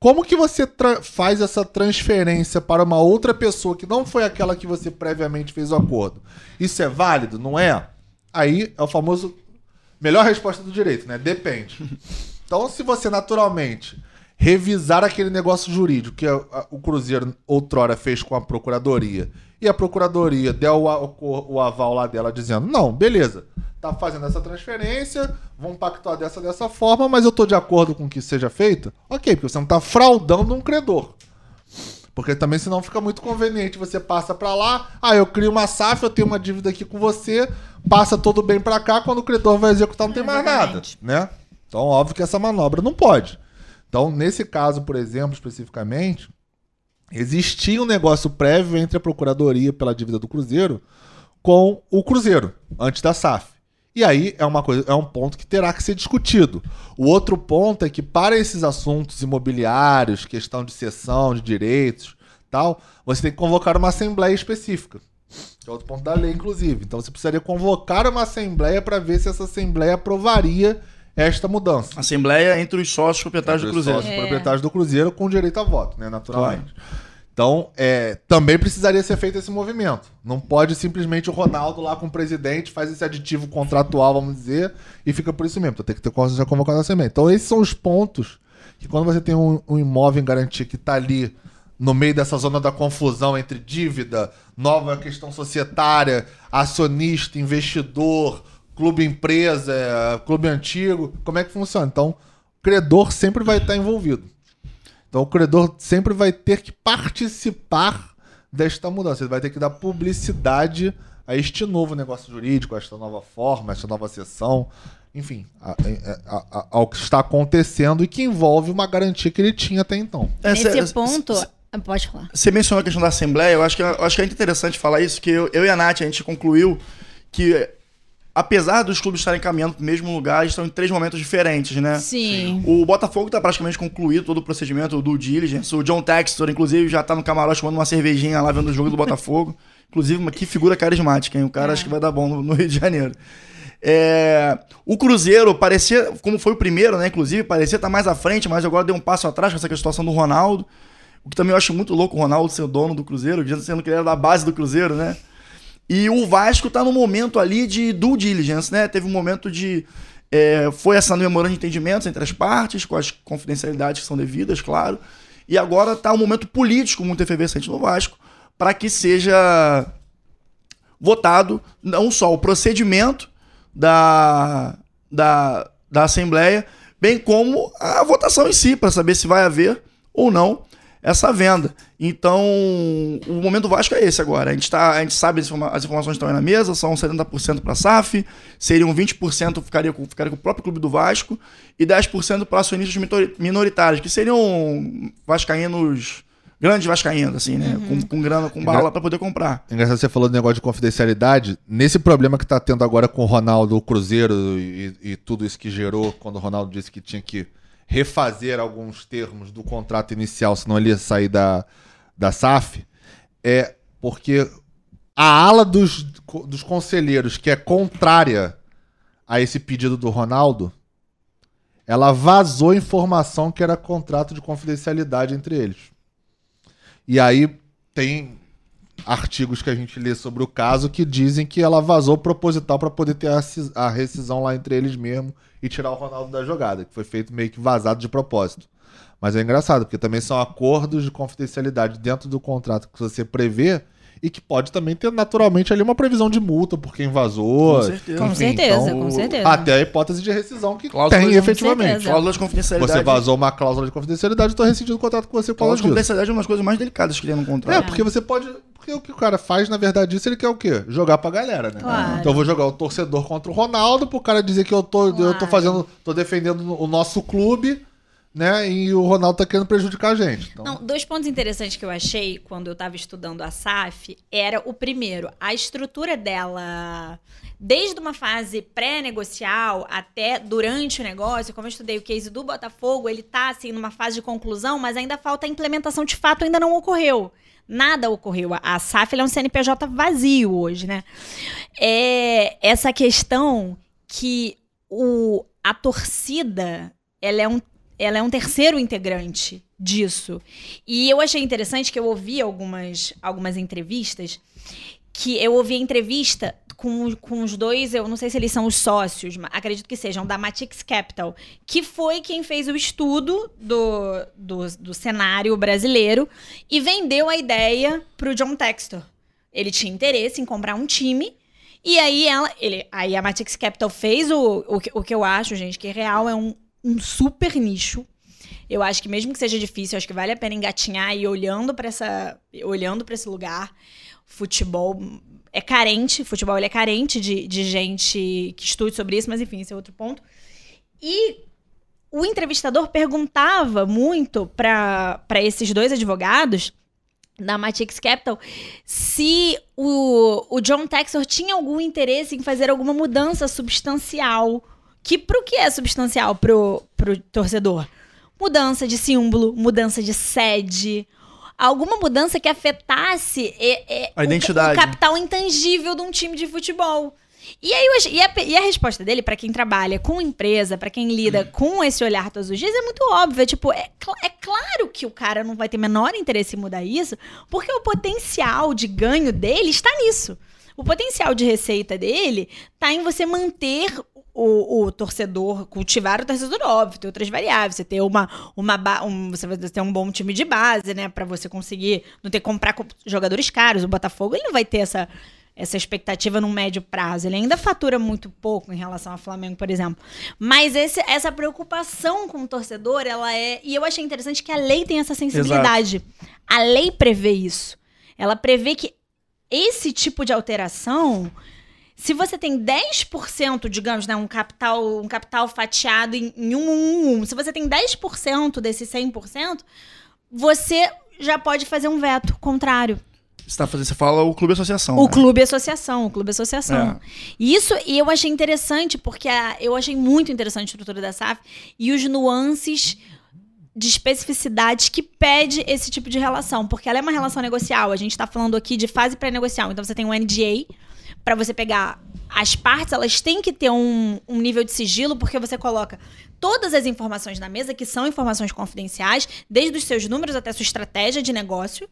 como que você faz essa transferência para uma outra pessoa que não foi aquela que você previamente fez o acordo? Isso é válido, não é? Aí é o famoso melhor resposta do direito, né? Depende. Então, se você naturalmente revisar aquele negócio jurídico que o Cruzeiro outrora fez com a Procuradoria e a Procuradoria deu o, o- aval lá dela dizendo: não, beleza, tá fazendo essa transferência, vão pactuar dessa dessa forma, mas eu tô de acordo com que seja feito, ok, porque você não tá fraudando um credor. Porque também senão fica muito conveniente. Você passa pra lá, ah, eu crio uma SAF, eu tenho uma dívida aqui com você, passa todo bem pra cá, quando o credor vai executar não tem mais nada, né? Então, óbvio que essa manobra não pode. Então, nesse caso, por exemplo, especificamente, existia um negócio prévio entre a Procuradoria pela dívida do Cruzeiro com o Cruzeiro, antes da SAF. E aí é uma coisa, é um ponto que terá que ser discutido. O outro ponto é que para esses assuntos imobiliários, questão de cessão de direitos, tal, você tem que convocar uma assembleia específica. Que é outro ponto da lei, inclusive. Então você precisaria convocar uma assembleia para ver se essa assembleia aprovaria esta mudança. Assembleia entre os sócios proprietários do Entre Cruzeiro. sócios proprietários do Cruzeiro com direito a voto, né? Naturalmente. Então, é, também precisaria ser feito esse movimento. Não pode simplesmente o Ronaldo lá com o presidente faz esse aditivo contratual, vamos dizer, e fica por isso mesmo. Então tem que ter já convocado a Assembleia. Então, esses são os pontos que quando você tem um, um imóvel em garantia que está ali no meio dessa zona da confusão entre dívida, nova questão societária, acionista, investidor, clube empresa, é, clube antigo, como é que funciona? Então, o credor sempre vai estar envolvido. Então, o credor sempre vai ter que participar desta mudança. Ele vai ter que dar publicidade a este novo negócio jurídico, a esta nova forma, a esta nova sessão, enfim, a- a- a- a- ao que está acontecendo e que envolve uma garantia que ele tinha até então. É, Nesse cê- ponto. Ah, Pode falar. Você mencionou a questão da Assembleia, eu acho que, eu acho que é interessante falar isso, que eu, eu e a Nath, a gente concluiu que, apesar dos clubes estarem caminhando para o mesmo lugar, eles estão em três momentos diferentes, né? Sim. O Botafogo está praticamente concluído todo o procedimento do diligence. O John Textor, inclusive, já tá no camarote tomando uma cervejinha lá vendo o jogo do Botafogo. inclusive, uma, que figura carismática, hein? O cara É. acho que vai dar bom no, no Rio de Janeiro. É, o Cruzeiro parecia, como foi o primeiro, né? Inclusive, parecia estar mais à frente, mas agora deu um passo atrás com essa situação do Ronaldo. O que também eu acho muito louco o Ronaldo ser o dono do Cruzeiro, dizendo que ele era da base do Cruzeiro, né? E o Vasco tá no momento ali de due diligence, né? Teve um momento de. É, foi um memorando de entendimentos entre as partes, com as confidencialidades que são devidas, claro. E agora tá um momento político muito efervescente no Vasco, para que seja votado não só o procedimento da, da, da Assembleia, bem como a votação em si, para saber se vai haver ou não essa venda. Então, o momento do Vasco é esse agora. A gente, tá, a gente sabe, as, informa as informações estão aí na mesa, são 70% para a SAF, seriam 20% ficaria com, ficaria com o próprio clube do Vasco e 10% para acionistas minoritários, que seriam vascaínos grandes vascaínos, assim, né? Uhum. Com, com, grana, com bala para poder comprar. Engraçado você falou do negócio de confidencialidade. Nesse problema que tá tendo agora com o Ronaldo, o Cruzeiro e, e tudo isso que gerou quando o Ronaldo disse que tinha que refazer alguns termos do contrato inicial, senão ele ia sair da, da SAF, é porque a ala dos, dos conselheiros que é contrária a esse pedido do Ronaldo, ela vazou informação que era contrato de confidencialidade entre eles. E aí tem artigos que a gente lê sobre o caso que dizem que ela vazou proposital para poder ter a rescisão lá entre eles mesmo e tirar o Ronaldo da jogada, que foi feito meio que vazado de propósito. Mas é engraçado, porque também são acordos de confidencialidade dentro do contrato que você prevê e que pode também ter naturalmente ali uma previsão de multa por quem vazou. Com certeza, Enfim, com, certeza então, com certeza. Até a hipótese de rescisão que cláusula tem efetivamente. Cláusula de confidencialidade. Você vazou uma cláusula de confidencialidade, estou rescindindo o contrato com você. Cláusula de confidencialidade é uma das coisas mais delicadas que tem no contrato. É, porque você pode porque o que o cara faz, na verdade, isso ele quer o quê? Jogar pra galera, né? Claro. Então eu vou jogar o torcedor contra o Ronaldo, pro cara dizer que eu tô, claro. eu tô fazendo, tô defendendo o nosso clube, né? E o Ronaldo tá querendo prejudicar a gente. Então... Não, dois pontos interessantes que eu achei quando eu tava estudando a SAF era o primeiro, a estrutura dela desde uma fase pré-negocial até durante o negócio, como eu estudei o case do Botafogo, ele tá assim numa fase de conclusão, mas ainda falta a implementação de fato, ainda não ocorreu nada ocorreu. A SAF é um CNPJ vazio hoje, né? É essa questão que o, a torcida ela é, um, ela é um terceiro integrante disso. E eu achei interessante que eu ouvi algumas, algumas entrevistas que eu ouvi a entrevista com, com os dois, eu não sei se eles são os sócios, mas acredito que sejam, da Matix Capital, que foi quem fez o estudo do, do, do cenário brasileiro e vendeu a ideia para o John Textor. Ele tinha interesse em comprar um time e aí ela, ele, aí a Matix Capital fez o, o, o que eu acho, gente, que real é um, um super nicho. Eu acho que mesmo que seja difícil, acho que vale a pena engatinhar e olhando para essa, olhando para esse lugar, futebol é carente, futebol é carente de, de gente que estude sobre isso, mas enfim, esse é outro ponto. E o entrevistador perguntava muito para esses dois advogados da Matix Capital se o, o John Texor tinha algum interesse em fazer alguma mudança substancial. Que pro que é substancial pro, pro torcedor? Mudança de símbolo, mudança de sede, alguma mudança que afetasse é, é, a identidade. O, o, capital intangível de um time de futebol. E aí e a, e a resposta dele para quem trabalha com empresa, para quem lida hum. com esse olhar todos os dias é muito óbvia, tipo, é, é claro que o cara não vai ter menor interesse em mudar isso, porque o potencial de ganho dele está nisso. O potencial de receita dele está em você manter o, o, torcedor, cultivar o torcedor, óbvio, tem outras variáveis. Você ter uma, uma um, você vai ter um bom time de base, né? para você conseguir não ter que comprar jogadores caros. O Botafogo ele não vai ter essa, essa expectativa no médio prazo. Ele ainda fatura muito pouco em relação ao Flamengo, por exemplo. Mas esse, essa preocupação com o torcedor, ela é. E eu achei interessante que a lei tem essa sensibilidade. Exato. A lei prevê isso. Ela prevê que esse tipo de alteração se você tem 10%, digamos, né, um capital, um capital fatiado em, em um, um, um, se você tem 10% desse 100%, você já pode fazer um veto contrário. Você, tá fazendo, você fala o clube associação. O né? clube associação, o clube associação. É. E isso e eu achei interessante, porque a, eu achei muito interessante a estrutura da SAF e os nuances de especificidades que pede esse tipo de relação, porque ela é uma relação negocial. A gente está falando aqui de fase pré-negocial. Então você tem um NDA, para você pegar as partes elas têm que ter um, um nível de sigilo, porque você coloca todas as informações na mesa, que são informações confidenciais, desde os seus números até a sua estratégia de negócio.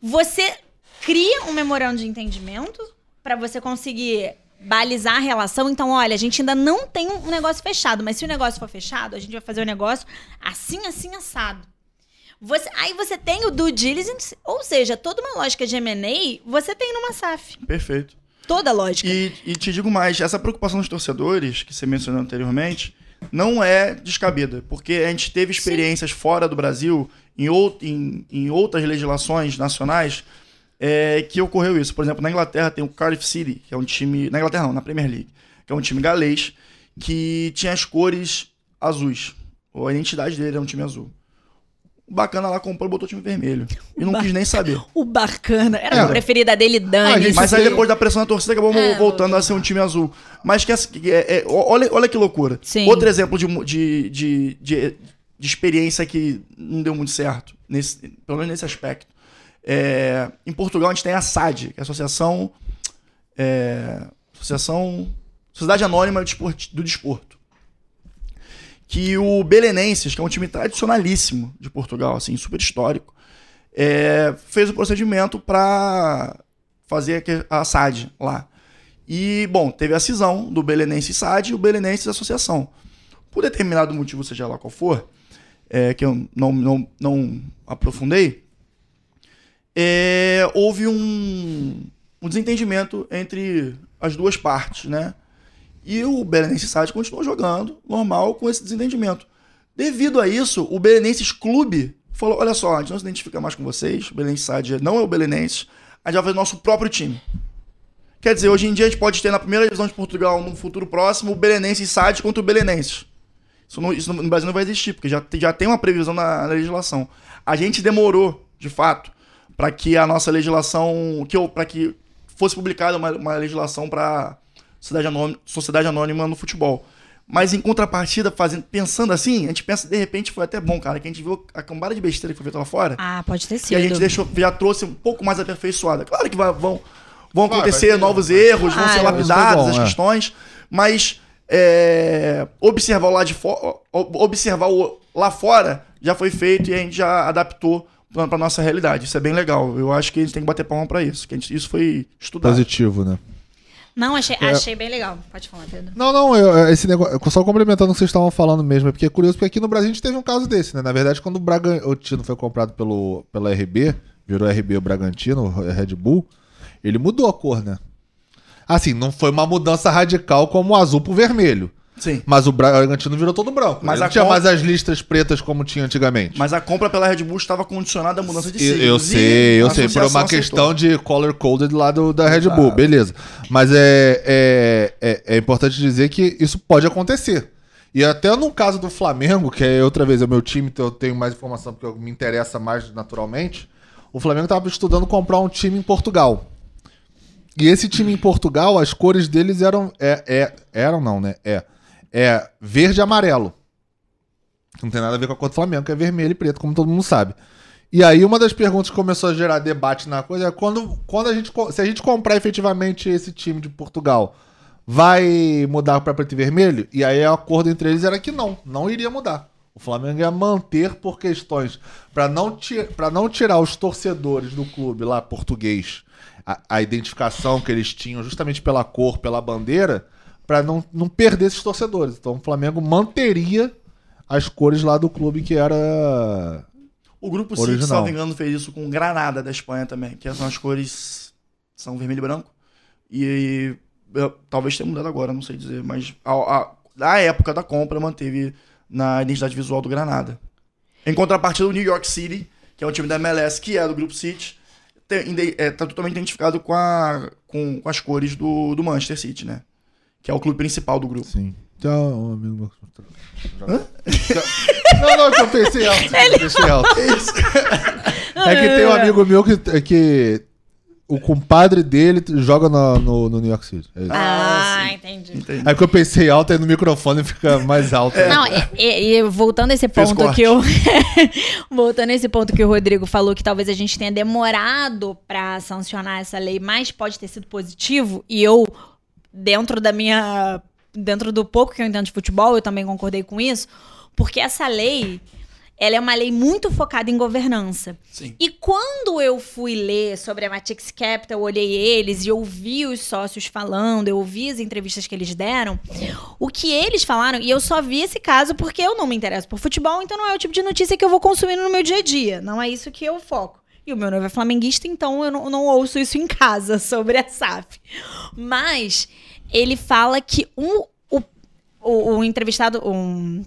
Você cria um memorando de entendimento para você conseguir balizar a relação. Então, olha, a gente ainda não tem um negócio fechado, mas se o negócio for fechado, a gente vai fazer o negócio assim, assim, assado. Você, aí você tem o due diligence, ou seja, toda uma lógica de M&A, você tem numa SAF. Perfeito. Toda a lógica. E, e te digo mais, essa preocupação dos torcedores, que você mencionou anteriormente, não é descabida, porque a gente teve experiências fora do Brasil, em, em, em outras legislações nacionais, é, que ocorreu isso. Por exemplo, na Inglaterra tem o Cardiff City, que é um time. Na Inglaterra não, na Premier League, que é um time galês, que tinha as cores azuis. Ou a identidade dele é um time azul. O bacana lá comprou e botou o time vermelho. E não Ba- quis nem saber. O bacana. Era É. a preferida dele, Ah, Dani. gente, Mas aí depois da pressão da torcida acabou É, voltando a ser um time azul. Mas que, assim, é- é- olha, olha que loucura. Sim. Outro exemplo de, de, de, de, experiência que não deu muito certo, nesse, pelo menos nesse aspecto. É, em Portugal a gente tem a SAD, que é a Associação. é, Associação. Sociedade Anônima do Desporto. Que o Belenenses, que é um time tradicionalíssimo de Portugal, assim, super histórico, é, fez o procedimento para fazer a SAD lá. E, bom, teve a cisão do Belenense SAD e o Belenenses Associação. Por determinado motivo, seja lá qual for, é, que eu não, não, não aprofundei, é, houve um, um desentendimento entre as duas partes, né? E o Belenenses SAD continuou jogando normal com esse desentendimento. Devido a isso, o Belenenses Clube falou: olha só, a gente não se identifica mais com vocês, o Belenenses SAD não é o Belenenses, a gente vai fazer nosso próprio time. Quer dizer, hoje em dia a gente pode ter na primeira divisão de Portugal, no futuro próximo, o Belenenses SAD contra o Belenenses. Isso, não- isso no Brasil não vai existir, porque já, já tem uma previsão na, na legislação. A gente demorou, de fato, para que a nossa legislação, que para que fosse publicada uma, uma legislação para sociedade anônima, sociedade anônima no futebol. Mas em contrapartida, fazendo, pensando assim, a gente pensa, de repente foi até bom, cara, que a gente viu a cambada de besteira que foi feita lá fora Ah, pode ter sido. que a gente deixou, já trouxe um pouco mais aperfeiçoada. Claro que vai- vão, vão Vai, acontecer novos erros, vão ser lapidadas bom, as é. questões, mas é, observar lá de fora, observar o lá fora já foi feito e a gente já adaptou pra, pra nossa realidade. Isso é bem legal. Eu acho que a gente tem que bater palma pra isso. Que a gente- isso foi estudado. Positivo, né? Não, achei, É. achei bem legal. Pode falar, Pedro. Não, não, eu- eu- esse negócio, só complementando o que vocês estavam falando mesmo, é porque é curioso, porque aqui no Brasil a gente teve um caso desse, né? Na verdade, quando o Bragantino foi comprado pelo, pela RB, virou RB o Bragantino, Red Bull, ele mudou a cor, né? Assim, não foi uma mudança radical como o azul pro vermelho. Sim. Mas o Bragantino virou todo branco. Mas não tinha com- mais as listras pretas como tinha antigamente. Mas a compra pela Red Bull estava condicionada à mudança de Eu, siglas. eu sei, eu a sei, por uma aceitou. questão de color coded lá do, da Red. Bull, beleza. Mas é, é, é, é importante dizer que isso pode acontecer. E até no caso do Flamengo, que é outra vez é o meu time, então eu tenho mais informação porque eu- me interessa mais naturalmente. O Flamengo estava estudando comprar um time em Portugal. E esse time em Portugal, as cores deles eram. É, é- eram não, né? É. É verde e amarelo. Não tem nada a ver com a cor do Flamengo, que é vermelho e preto, como todo mundo sabe. E aí, uma das perguntas que começou a gerar debate na coisa é quando, quando a gente. Se a gente comprar efetivamente esse time de Portugal, vai mudar para preto e vermelho? E aí o acordo entre eles era que não, não iria mudar. O Flamengo ia manter por questões para não, não tirar os torcedores do clube lá português a, a identificação que eles tinham justamente pela cor, pela bandeira, para não, não perder esses torcedores. Então o Flamengo manteria as cores lá do clube que era O grupo City, se Original. não me engano, fez isso com Granada da Espanha também, que são as cores são vermelho e branco. E, talvez tenha mudado agora, não sei dizer, mas a, a, a época da compra manteve na identidade visual do Granada. Em contrapartida, o New York City, que é um time da MLS, que é do grupo City, tem- inde- é, tá totalmente identificado com, a, com, com as cores do, do Manchester City, né? Que é o clube principal do grupo. Sim. Um amigo meu. Não, não, que eu pensei alto. Eu pensei alto. É que tem um amigo meu que, que o compadre dele joga no, no, no New York City. É. Ah, sim. entendi. Entendi. é que eu pensei alto aí no microfone fica mais alto. Não, e, e- e voltando a esse ponto que eu. voltando a esse ponto que o Rodrigo falou, que talvez a gente tenha demorado pra sancionar essa lei, mas pode ter sido positivo, e eu dentro da minha. Dentro do pouco que eu entendo de futebol, eu também concordei com isso, porque essa lei. Ela é uma lei muito focada em governança. Sim. E quando eu fui ler sobre a Matix Capital, eu olhei eles e ouvi os sócios falando, eu ouvi as entrevistas que eles deram, o que eles falaram, e eu só vi esse caso porque eu não me interesso por futebol, então não é o tipo de notícia que eu vou consumindo no meu dia a dia. Não é isso que eu foco. E o meu noivo é flamenguista, então eu não, não ouço isso em casa sobre a SAF. Mas ele fala que um, o, o, o entrevistado. Um,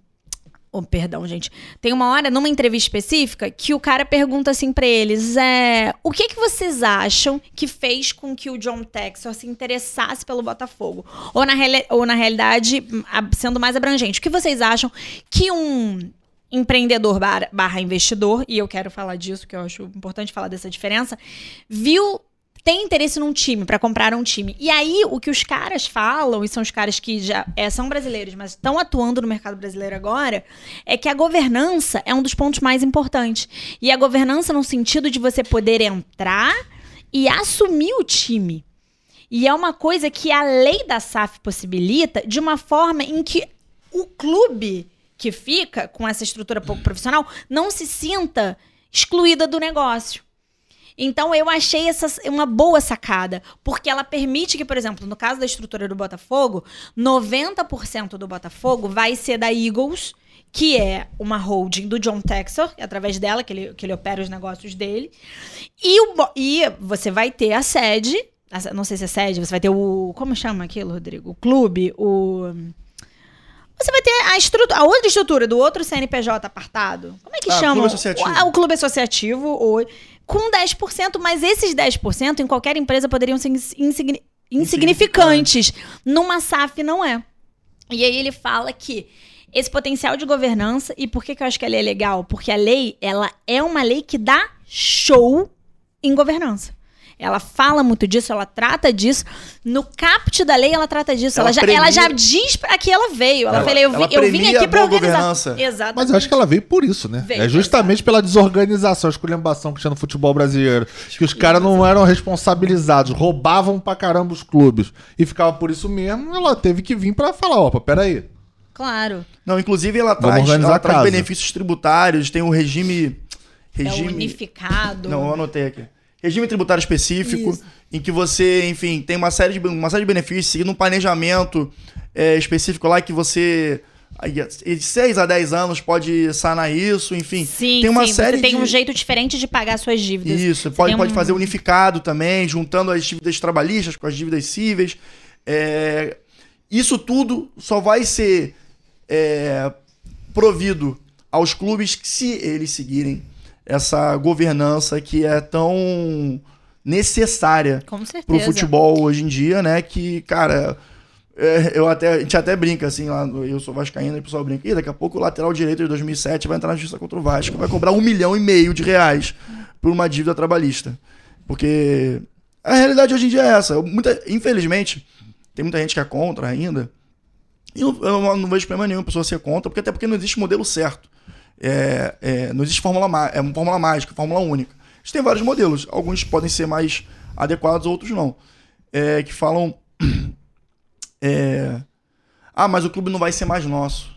Oh, perdão, gente. Tem uma hora, numa entrevista específica, que o cara pergunta assim pra eles: é, o que, que vocês acham que fez com que o John Texor se interessasse pelo Botafogo? Ou na, ou na realidade, sendo mais abrangente, o que vocês acham que um empreendedor bar- barra investidor, e eu quero falar disso, que eu acho importante falar dessa diferença, viu tem interesse num time, pra comprar um time. E aí, o que os caras falam, e são os caras que já é, são brasileiros, mas estão atuando no mercado brasileiro agora, é que a governança é um dos pontos mais importantes. E a governança no sentido de você poder entrar e assumir o time. E é uma coisa que a lei da SAF possibilita de uma forma em que o clube que fica com essa estrutura pouco profissional não se sinta excluída do negócio. Então eu achei essa uma boa sacada, porque ela permite que, por exemplo, no caso da estrutura do Botafogo, 90% do Botafogo vai ser da Eagles, que é uma holding do John Texor, é através dela que ele, que ele opera os negócios dele. E, o, e você vai ter a sede, não sei se é sede, você vai ter o. Como chama aquilo, Rodrigo? O clube, o. Você vai ter a, estrutura, a outra estrutura do outro CNPJ apartado. Como é que Ah, chama? clube associativo. O, o clube associativo, ou, com 10%, mas esses 10% em qualquer empresa poderiam ser ins- insigni- insignificantes. Numa SAF não é. E aí ele fala que esse potencial de governança, e por que, que eu acho que a lei é legal? Porque a lei, ela é uma lei que dá show em governança. Ela fala muito disso, ela trata disso. No caput da lei, ela trata disso. Ela, Ela já, premia- ela já diz pra que ela veio. Ela, Ela- falou, eu, vi- ela eu vim aqui a pra boa organizar. governança. Exatamente. Mas eu acho que ela veio por isso, né? Veio, é justamente pela desorganização, a esculhambação que tinha no futebol brasileiro. Que os caras não eram responsabilizados, roubavam pra caramba os clubes. E ficava por isso mesmo, ela teve que vir pra falar, opa, peraí. Claro. Não, inclusive ela Vamos traz, organizar ela traz benefícios tributários, tem um regime. É regime unificado. Não, eu anotei aqui. Regime tributário específico, Isso. em que você, enfim, tem uma série de, uma série de benefícios, seguindo um planejamento é, específico lá que você. De 6 a 10 anos pode sanar isso, enfim. Sim, tem uma sim, série você tem de... um jeito diferente de pagar suas dívidas. Isso, Você pode, pode um- fazer unificado também, juntando as dívidas trabalhistas com as dívidas cíveis. É, isso tudo só vai ser é, provido aos clubes se eles seguirem essa governança que é tão necessária certeza. pro futebol hoje em dia, né? Que, cara, é, eu até, a gente até brinca assim, lá, eu sou vascaíno, e o pessoal brinca, Ih, daqui a pouco o lateral direito de 2007 vai entrar na justiça contra o Vasco, vai cobrar um milhão e meio de reais por uma dívida trabalhista. Porque a realidade hoje em dia é essa. Muita, infelizmente, tem muita gente que é contra ainda. E eu, eu não, não vejo problema nenhum a pessoa ser contra, porque até porque não existe modelo certo. É, é, não existe fórmula, é uma fórmula mágica, fórmula única. A gente tem vários modelos. Alguns podem ser mais adequados, outros não. É, que falam. é, ah, mas o clube não vai ser mais nosso.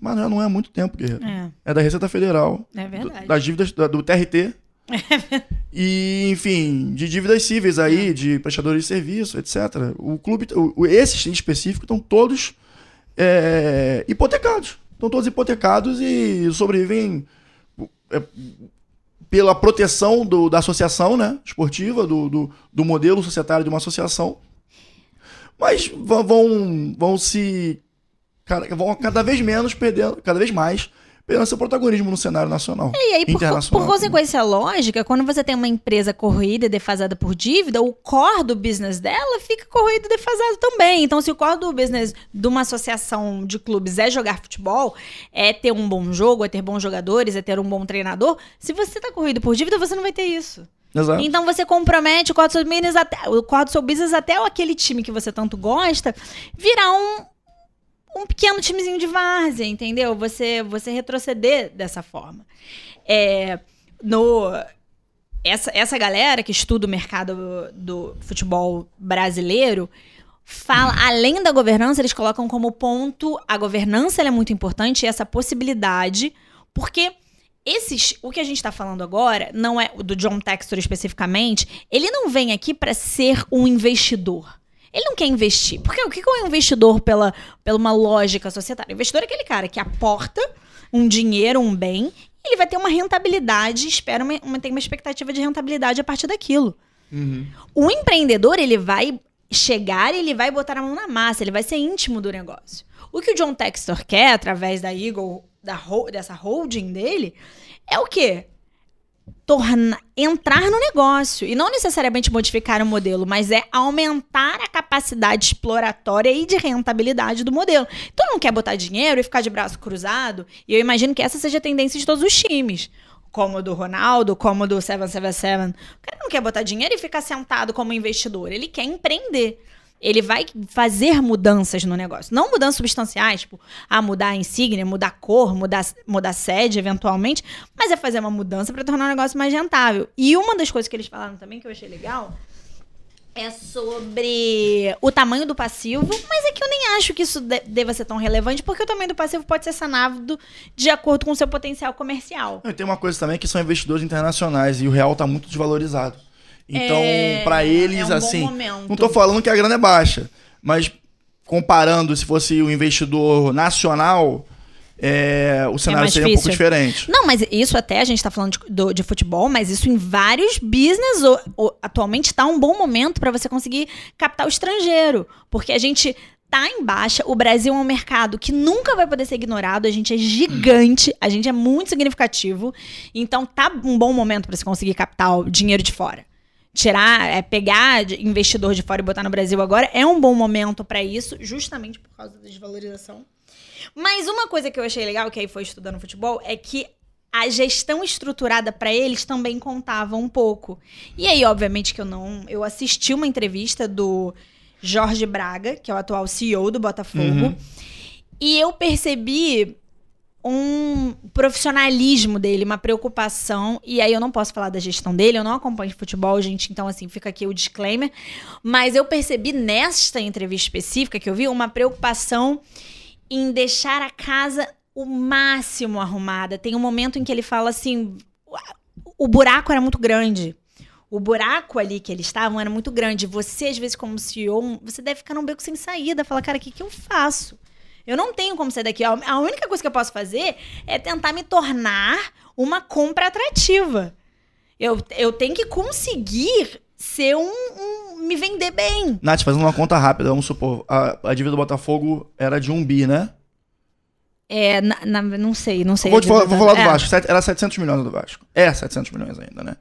Mas não é há muito tempo, guerreiro. É, É da Receita Federal. é verdade. das dívidas da- do TRT. e, enfim, de dívidas cíveis É. aí, de prestadores de serviço, etc. O clube, o, o- esses em específico, estão todos é, hipotecados. Estão todos hipotecados e sobrevivem é, pela proteção do- da associação né, esportiva, do, do, do modelo societário de uma associação. Mas vão, vão se. Vão cada vez menos perdendo, cada vez mais, perdendo seu protagonismo no cenário nacional. E aí, por, internacional. por consequência lógica, quando você tem uma empresa corroída e defasada por dívida, o core do business dela fica corroído e defasado também. Então, se o core do business de uma associação de clubes é jogar futebol, é ter um bom jogo, é ter bons jogadores, é ter um bom treinador, se você tá corroído por dívida, você não vai ter isso. Exato. Então você compromete o core do seu business até, o core do seu business até aquele time que você tanto gosta virar um, um pequeno timezinho de várzea, entendeu? Você, você retroceder dessa forma. É, no, essa, essa galera que estuda o mercado do futebol brasileiro fala, além da governança, eles colocam como ponto a governança é muito importante essa possibilidade, porque esses, o que a gente está falando agora, não é do John Textor especificamente, ele não vem aqui para ser um investidor. Ele não quer investir. Porque o que é um investidor pela, pela uma lógica societária? O investidor é aquele cara que aporta um dinheiro, um bem, e ele vai ter uma rentabilidade, espera uma, uma, tem uma expectativa de rentabilidade a partir daquilo. Uhum. O empreendedor, ele vai chegar e ele vai botar a mão na massa, ele vai ser íntimo do negócio. O que o John Textor quer, através da Eagle, da, dessa holding dele, é o quê? Torna, entrar no negócio. E não necessariamente modificar o modelo, mas é aumentar a capacidade exploratória e de rentabilidade do modelo. Então não quer botar dinheiro e ficar de braço cruzado. E eu imagino que essa seja a tendência de todos os times como do Ronaldo, como do 777. O cara não quer botar dinheiro e ficar sentado como investidor. Ele quer empreender. Ele vai fazer mudanças no negócio. Não mudanças substanciais, tipo, ah, mudar a insígnia, mudar a cor, mudar, mudar a sede, eventualmente, mas é fazer uma mudança para tornar o negócio mais rentável. E uma das coisas que eles falaram também, que eu achei legal, é sobre o tamanho do passivo, mas é que eu nem acho que isso de deva ser tão relevante, porque o tamanho do passivo pode ser sanado de acordo com o seu potencial comercial. E tem uma coisa também que são investidores internacionais e o real está muito desvalorizado. Então, É, para eles, é um assim, não tô falando que a grana é baixa, mas comparando se fosse o investidor nacional, é, o cenário mais seria um pouco difícil. diferente. Não, mas isso até a gente tá falando de, do- de futebol, mas isso em vários business o- o- atualmente tá um bom momento para você conseguir captar o estrangeiro, porque a gente tá em baixa, o Brasil é um mercado que nunca vai poder ser ignorado, a gente é gigante, a gente é muito significativo, então tá um bom momento para você conseguir captar o dinheiro de fora. Tirar, é, pegar de- investidor de fora e botar no Brasil agora é um bom momento para isso, justamente por causa da desvalorização. Mas uma coisa que eu achei legal, que aí foi estudando futebol, é que a gestão estruturada para eles também contava um pouco. E aí, obviamente, que eu não. Eu assisti uma entrevista do Jorge Braga, que é o atual CEO do Botafogo, Uhum. e eu percebi um profissionalismo dele, uma preocupação, e aí eu não posso falar da gestão dele, eu não acompanho futebol, gente, então assim, fica aqui o disclaimer, mas eu percebi nesta entrevista específica que eu vi uma preocupação em deixar a casa o máximo arrumada. Tem um momento em que ele fala assim, o buraco era muito grande. O buraco ali que eles estavam era muito grande. Você, às vezes, como CEO, você deve ficar num beco sem saída. Falar, cara, o que, que eu faço? Eu não tenho como sair daqui. A única coisa que eu posso fazer é tentar me tornar uma compra atrativa. Eu, eu tenho que conseguir ser um, um- me vender bem. Nath, fazendo uma conta rápida, vamos supor, a, a dívida do Botafogo era de um bi, né? É, na- na- não sei, não sei. Vou, falar, vou falar do É. Vasco. Era 700 milhões do Vasco. É 700 milhões ainda, né?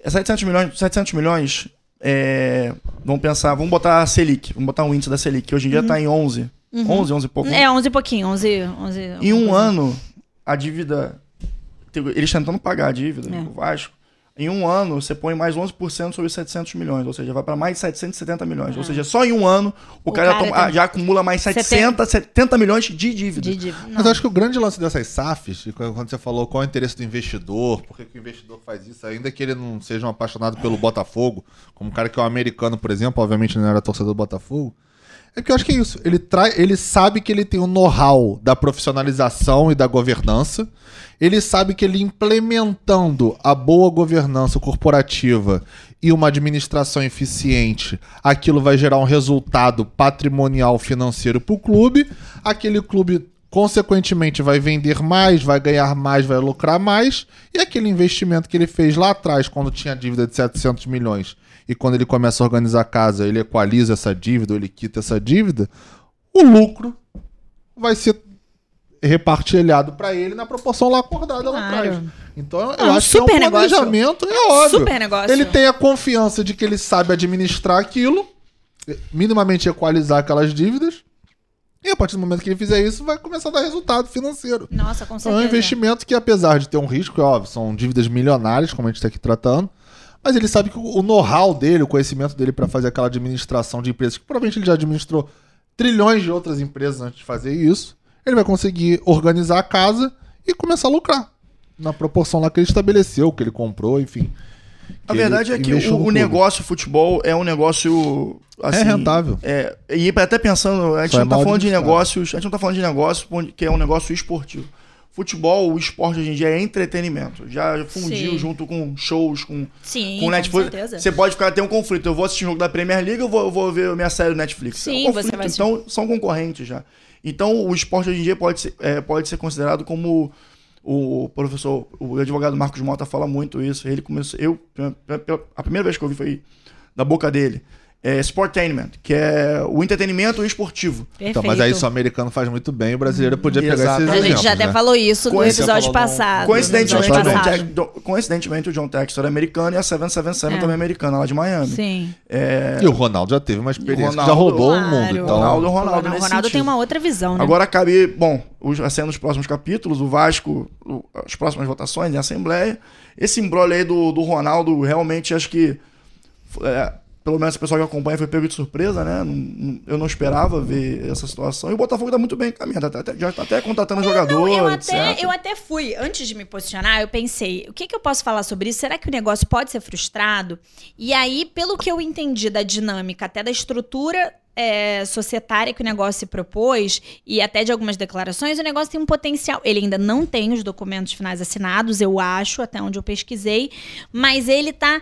É 700 milhões, 700 milhões é, vamos pensar, vamos botar a Selic, vamos botar um índice da Selic, que hoje em dia tá em 11. 11, 11 e pouco. É, 11 e pouquinho, 11, 11 Em um ano, a dívida. Eles tentando pagar a dívida É. do Vasco. Em um ano, você põe mais 11% sobre os 700 milhões, ou seja, vai para mais de 770 milhões. Ou seja, só em um ano, o, O cara, cara toma- tem- já acumula mais 700, 70 milhões de dívida. De dívida. Mas Não. acho que o grande lance dessas SAFs, quando você falou qual é o interesse do investidor, por que, que o investidor faz isso, ainda que ele não seja um apaixonado pelo Botafogo, como um cara que é um americano, por exemplo, obviamente não era torcedor do Botafogo, é que eu acho que é isso. Ele, trai, ele sabe que ele tem o know-how da profissionalização e da governança. Ele sabe que ele implementando a boa governança corporativa e uma administração eficiente, aquilo vai gerar um resultado patrimonial financeiro para o clube. Aquele clube, consequentemente, vai vender mais, vai ganhar mais, vai lucrar mais. E aquele investimento que ele fez lá atrás, quando tinha dívida de 700 milhões, e quando ele começa a organizar a casa, ele equaliza essa dívida, ou ele quita essa dívida, o lucro vai ser repartilhado para ele na proporção lá acordada lá Claro. atrás. Então eu Ah, acho que é um super negócio. planejamento, é óbvio. Super negócio. Ele tem a confiança de que ele sabe administrar aquilo, minimamente equalizar aquelas dívidas, e a partir do momento que ele fizer isso, vai começar a dar resultado financeiro. Nossa, com Então é um certeza. investimento que, apesar de ter um risco, é óbvio, são dívidas milionárias, como a gente está aqui tratando, mas ele sabe que o know-how dele, o conhecimento dele para fazer aquela administração de empresas, que provavelmente ele já administrou trilhões de outras empresas antes de fazer isso, ele vai conseguir organizar a casa e começar a lucrar. Na proporção lá que ele estabeleceu, que ele comprou, enfim. A verdade é que o, o negócio futebol é um negócio. Assim, É rentável. É, e até pensando, a gente Só é não tá mal falando de negócios, a gente não tá falando de negócio que é um negócio esportivo. Futebol, o esporte hoje em dia é entretenimento. Já fundiu Sim. junto com shows, com, Sim, com com Netflix. certeza. Você pode ficar ter um conflito. Eu vou assistir um jogo da Premier League, eu vou, eu vou ver minha série do Netflix. Sim, é um conflito. assistir. Então, são concorrentes já. Então, o esporte hoje em dia pode ser, é, pode ser considerado como o professor, o advogado Marcos Mota fala muito isso. Ele começou, eu, a primeira vez que eu vi foi da boca dele. É Sportainment, que é o entretenimento esportivo. Então, mas aí só o americano faz muito bem, o brasileiro podia pegar Exato. esses A gente já até né? falou isso no episódio passado. Coincidentemente, o episódio passado. Do- coincidentemente, o John Textor é americano e a 777 É. também é americana, lá de Miami. Sim. E o Ronaldo já teve uma experiência que já Ronaldo- rodou o Claro. mundo. Então, Ronaldo, Ronaldo, Ronaldo, nesse Ronaldo tem uma outra visão, né? Agora cabe, bom, os, assim, nos próximos capítulos, o Vasco, o- as próximas votações em Assembleia. Esse embrolho aí do, do Ronaldo, realmente acho que, é, pelo menos o pessoal que acompanha foi pego de surpresa, né? Eu não esperava ver essa situação. E o Botafogo tá muito bem encaminhado, tá até- já tá até contratando jogador, eu, etc. até, eu até fui, antes de me posicionar, eu pensei, o que, que eu posso falar sobre isso? Será que o negócio pode ser frustrado? E aí, pelo que eu entendi da dinâmica, até da estrutura é, societária que o negócio se propôs, e até de algumas declarações, o negócio tem um potencial. Ele ainda não tem os documentos finais assinados, eu acho, até onde eu pesquisei, mas ele tá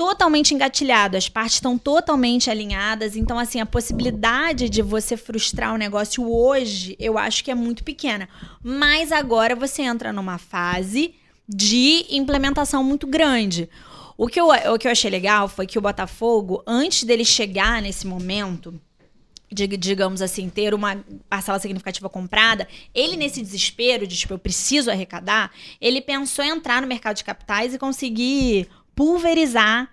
totalmente engatilhado, as partes estão totalmente alinhadas, então assim, a possibilidade de você frustrar o negócio hoje, eu acho que é muito pequena. Mas agora você entra numa fase de implementação muito grande. O que eu, o que eu achei legal foi que o Botafogo, antes dele chegar nesse momento, digamos assim, ter uma parcela significativa comprada, ele nesse desespero de, tipo, eu preciso arrecadar, ele pensou em entrar no mercado de capitais e conseguir pulverizar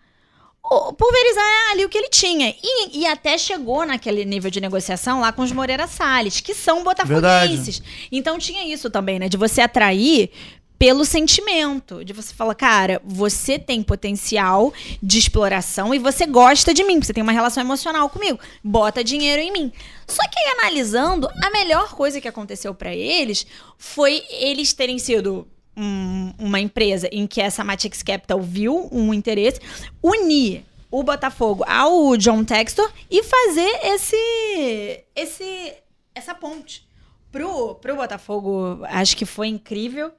pulverizar ali o que ele tinha. E, e até chegou naquele nível de negociação lá com os Moreira Salles, que são botafoguenses. Então tinha isso também, né? De você atrair pelo sentimento. De você falar, cara, você tem potencial de exploração e você gosta de mim, você tem uma relação emocional comigo. Bota dinheiro em mim. Só que aí, analisando, a melhor coisa que aconteceu pra eles foi eles terem sido um- uma empresa em que essa Matix Capital viu um interesse, unir o Botafogo ao John Textor e fazer esse, esse essa ponte pro, pro Botafogo. Acho que foi incrível.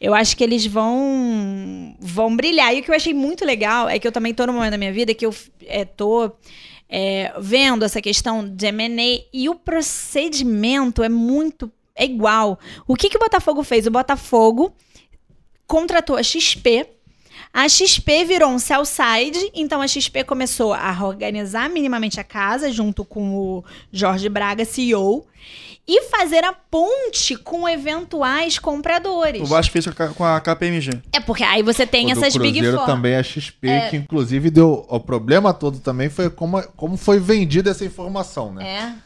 Eu acho que eles vão vão brilhar. E o que eu achei muito legal é que eu também tô no momento da minha vida que eu é, tô é, vendo essa questão de M&A e o procedimento é muito é igual. O que, que o Botafogo fez? O Botafogo contratou a XP. A XP virou um sell side, então a XP começou a organizar minimamente a casa junto com o Jorge Braga, CEO, e fazer a ponte com eventuais compradores. O Vasco fez com a- a KPMG. É porque aí você tem o do essas Big Cruzeiro Four. também é XP, que inclusive deu. O problema todo também foi como, como foi vendida essa informação, né? É.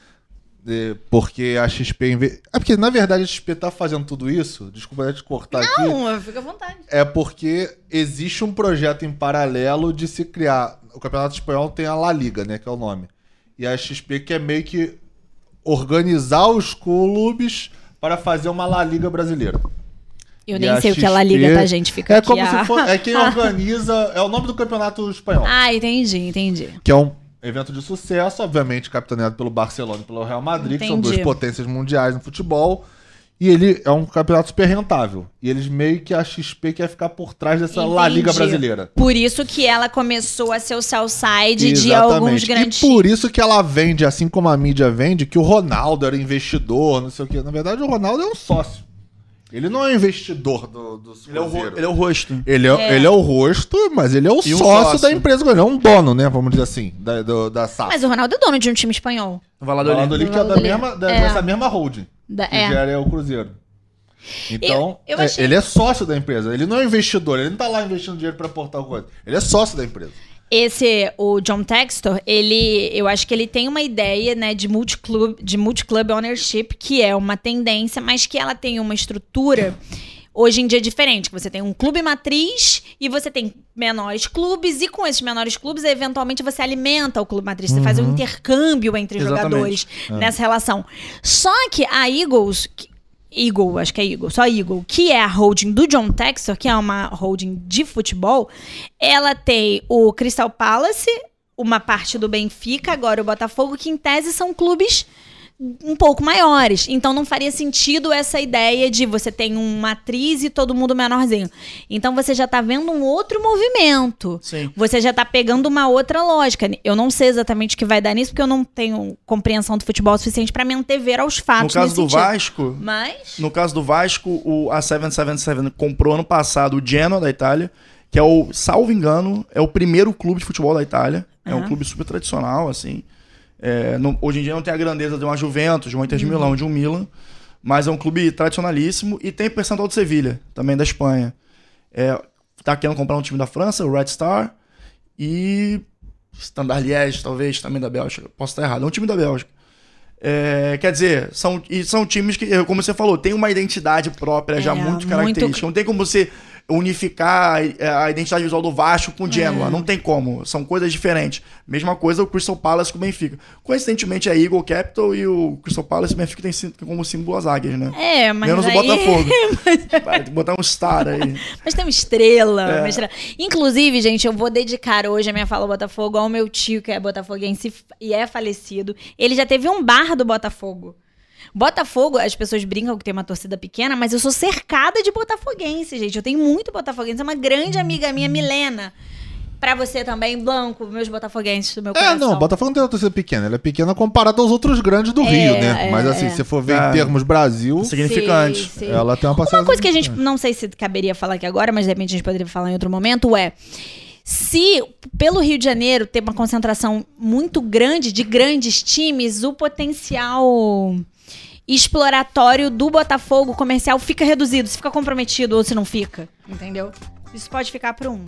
Porque a XP. inve- É porque, na verdade, a XP tá fazendo tudo isso. Desculpa te cortar aqui. Não, fica à vontade. É porque existe um projeto em paralelo de se criar. O Campeonato Espanhol tem a La Liga, né? Que é o nome. E a XP quer meio que organizar os clubes para fazer uma La Liga brasileira. Eu E nem sei o que ela liga, XP tá, gente? Fica É aqui como a- se for. É quem organiza. É o nome do Campeonato Espanhol. Ah, entendi, entendi. Que é um evento de sucesso, obviamente capitaneado pelo Barcelona e pelo Real Madrid, que são Entendi. duas potências mundiais no futebol. E ele é um campeonato super rentável. E eles meio que a XP quer ficar por trás dessa La Liga Entendi. brasileira. Por isso que ela começou a ser o sell side de alguns grandes E por isso que ela vende, assim como a mídia vende, que o Ronaldo era investidor, não sei o quê. Na verdade, o Ronaldo é um sócio. Ele não é investidor do, do Ele é o, ele é o rosto. Ele é, É. ele é o rosto, mas ele é o sócio, sócio. da empresa. Ele é um dono, né? Vamos dizer assim, da, do- da SAF. Mas o Ronaldo é dono de um time espanhol. Valladolid. Valladolid que é da mesma, da- É. dessa mesma holding. Da- que é. o Cruzeiro. Então, Eu- eu é, achei- ele é sócio da empresa. Ele não é investidor, ele não tá lá investindo dinheiro pra aportar coisa. Ele é sócio da empresa. Esse, o John Textor, ele, eu acho que ele tem uma ideia, né, de multiclub, de multiclub ownership, que é uma tendência, mas que ela tem uma estrutura hoje em dia diferente, que você tem um clube matriz e você tem menores clubes e com esses menores clubes, eventualmente você alimenta o clube matriz, você faz um intercâmbio entre jogadores nessa relação. Só que a Eagles, Eagle, acho que é Eagle, só Eagle, que é a holding do John Textor, que é uma holding de futebol, ela tem o Crystal Palace, uma parte do Benfica, agora o Botafogo, que em tese são clubes um pouco maiores. Então não faria sentido essa ideia de você tem uma atriz e todo mundo menorzinho. Então você já tá vendo um outro movimento. Sim. Você já tá pegando uma outra lógica. Eu não sei exatamente o que vai dar nisso, porque eu não tenho compreensão do futebol suficiente para me antever aos No fatos. caso nesse do sentido. Vasco, Mas. no caso do Vasco, o, a 777 comprou ano passado o Genoa da Itália, que é o, salvo engano, é o primeiro clube de futebol da Itália. É um clube super tradicional, assim. É, não- hoje em dia não tem a grandeza de uma Juventus, de uma Inter Uhum. de Milão, de um Milan, mas é um clube tradicionalíssimo e tem percentual de Sevilha, também da Espanha. É, tá querendo comprar um time da França, o Red Star, e Standard Liège, talvez, também da Bélgica. Posso estar errado, é um time da Bélgica. É, quer dizer, são, e são times que, como você falou, tem uma identidade própria já É, muito muito- característica. Não tem como você unificar a, identidade visual do Vasco com o Genoa. É. Não tem como. São coisas diferentes. Mesma coisa o Crystal Palace com o Benfica. Coincidentemente, é Eagle Capital e o Crystal Palace e o Benfica tem como símbolo as águias, né? É, mas. Menos aí... o Botafogo. Vai tem que botar um star aí. Mas tem uma estrela, É. uma estrela. Inclusive, gente, eu vou dedicar hoje a minha fala ao Botafogo ao meu tio, que é botafoguense e é falecido. Ele já teve um bar do Botafogo. Botafogo, as pessoas brincam que tem uma torcida pequena, mas eu sou cercada de botafoguense, gente. Eu tenho muito botafoguense. É uma grande amiga minha, Milena. Pra você também, Blanco, meus botafoguenses do meu É, coração. não, Botafogo não tem uma torcida pequena. Ela é pequena comparada aos outros grandes do É, Rio, né? é, Mas assim, é. se for ver É. em termos Brasil, Significante. Sim, sim. ela tem uma passagem. Uma coisa que a gente não sei se caberia falar aqui agora, mas de repente a gente poderia falar em outro momento é se pelo Rio de Janeiro ter uma concentração muito grande de grandes times, o potencial exploratório do Botafogo comercial fica reduzido, se fica comprometido ou se não fica, entendeu? Isso pode ficar para um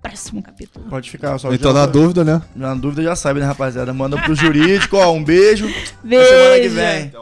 próximo capítulo. Pode ficar só. Então, já- na dúvida, né? Na dúvida já sabe, né, rapaziada? Manda pro jurídico, ó, um beijo. Beijo. Até semana que vem.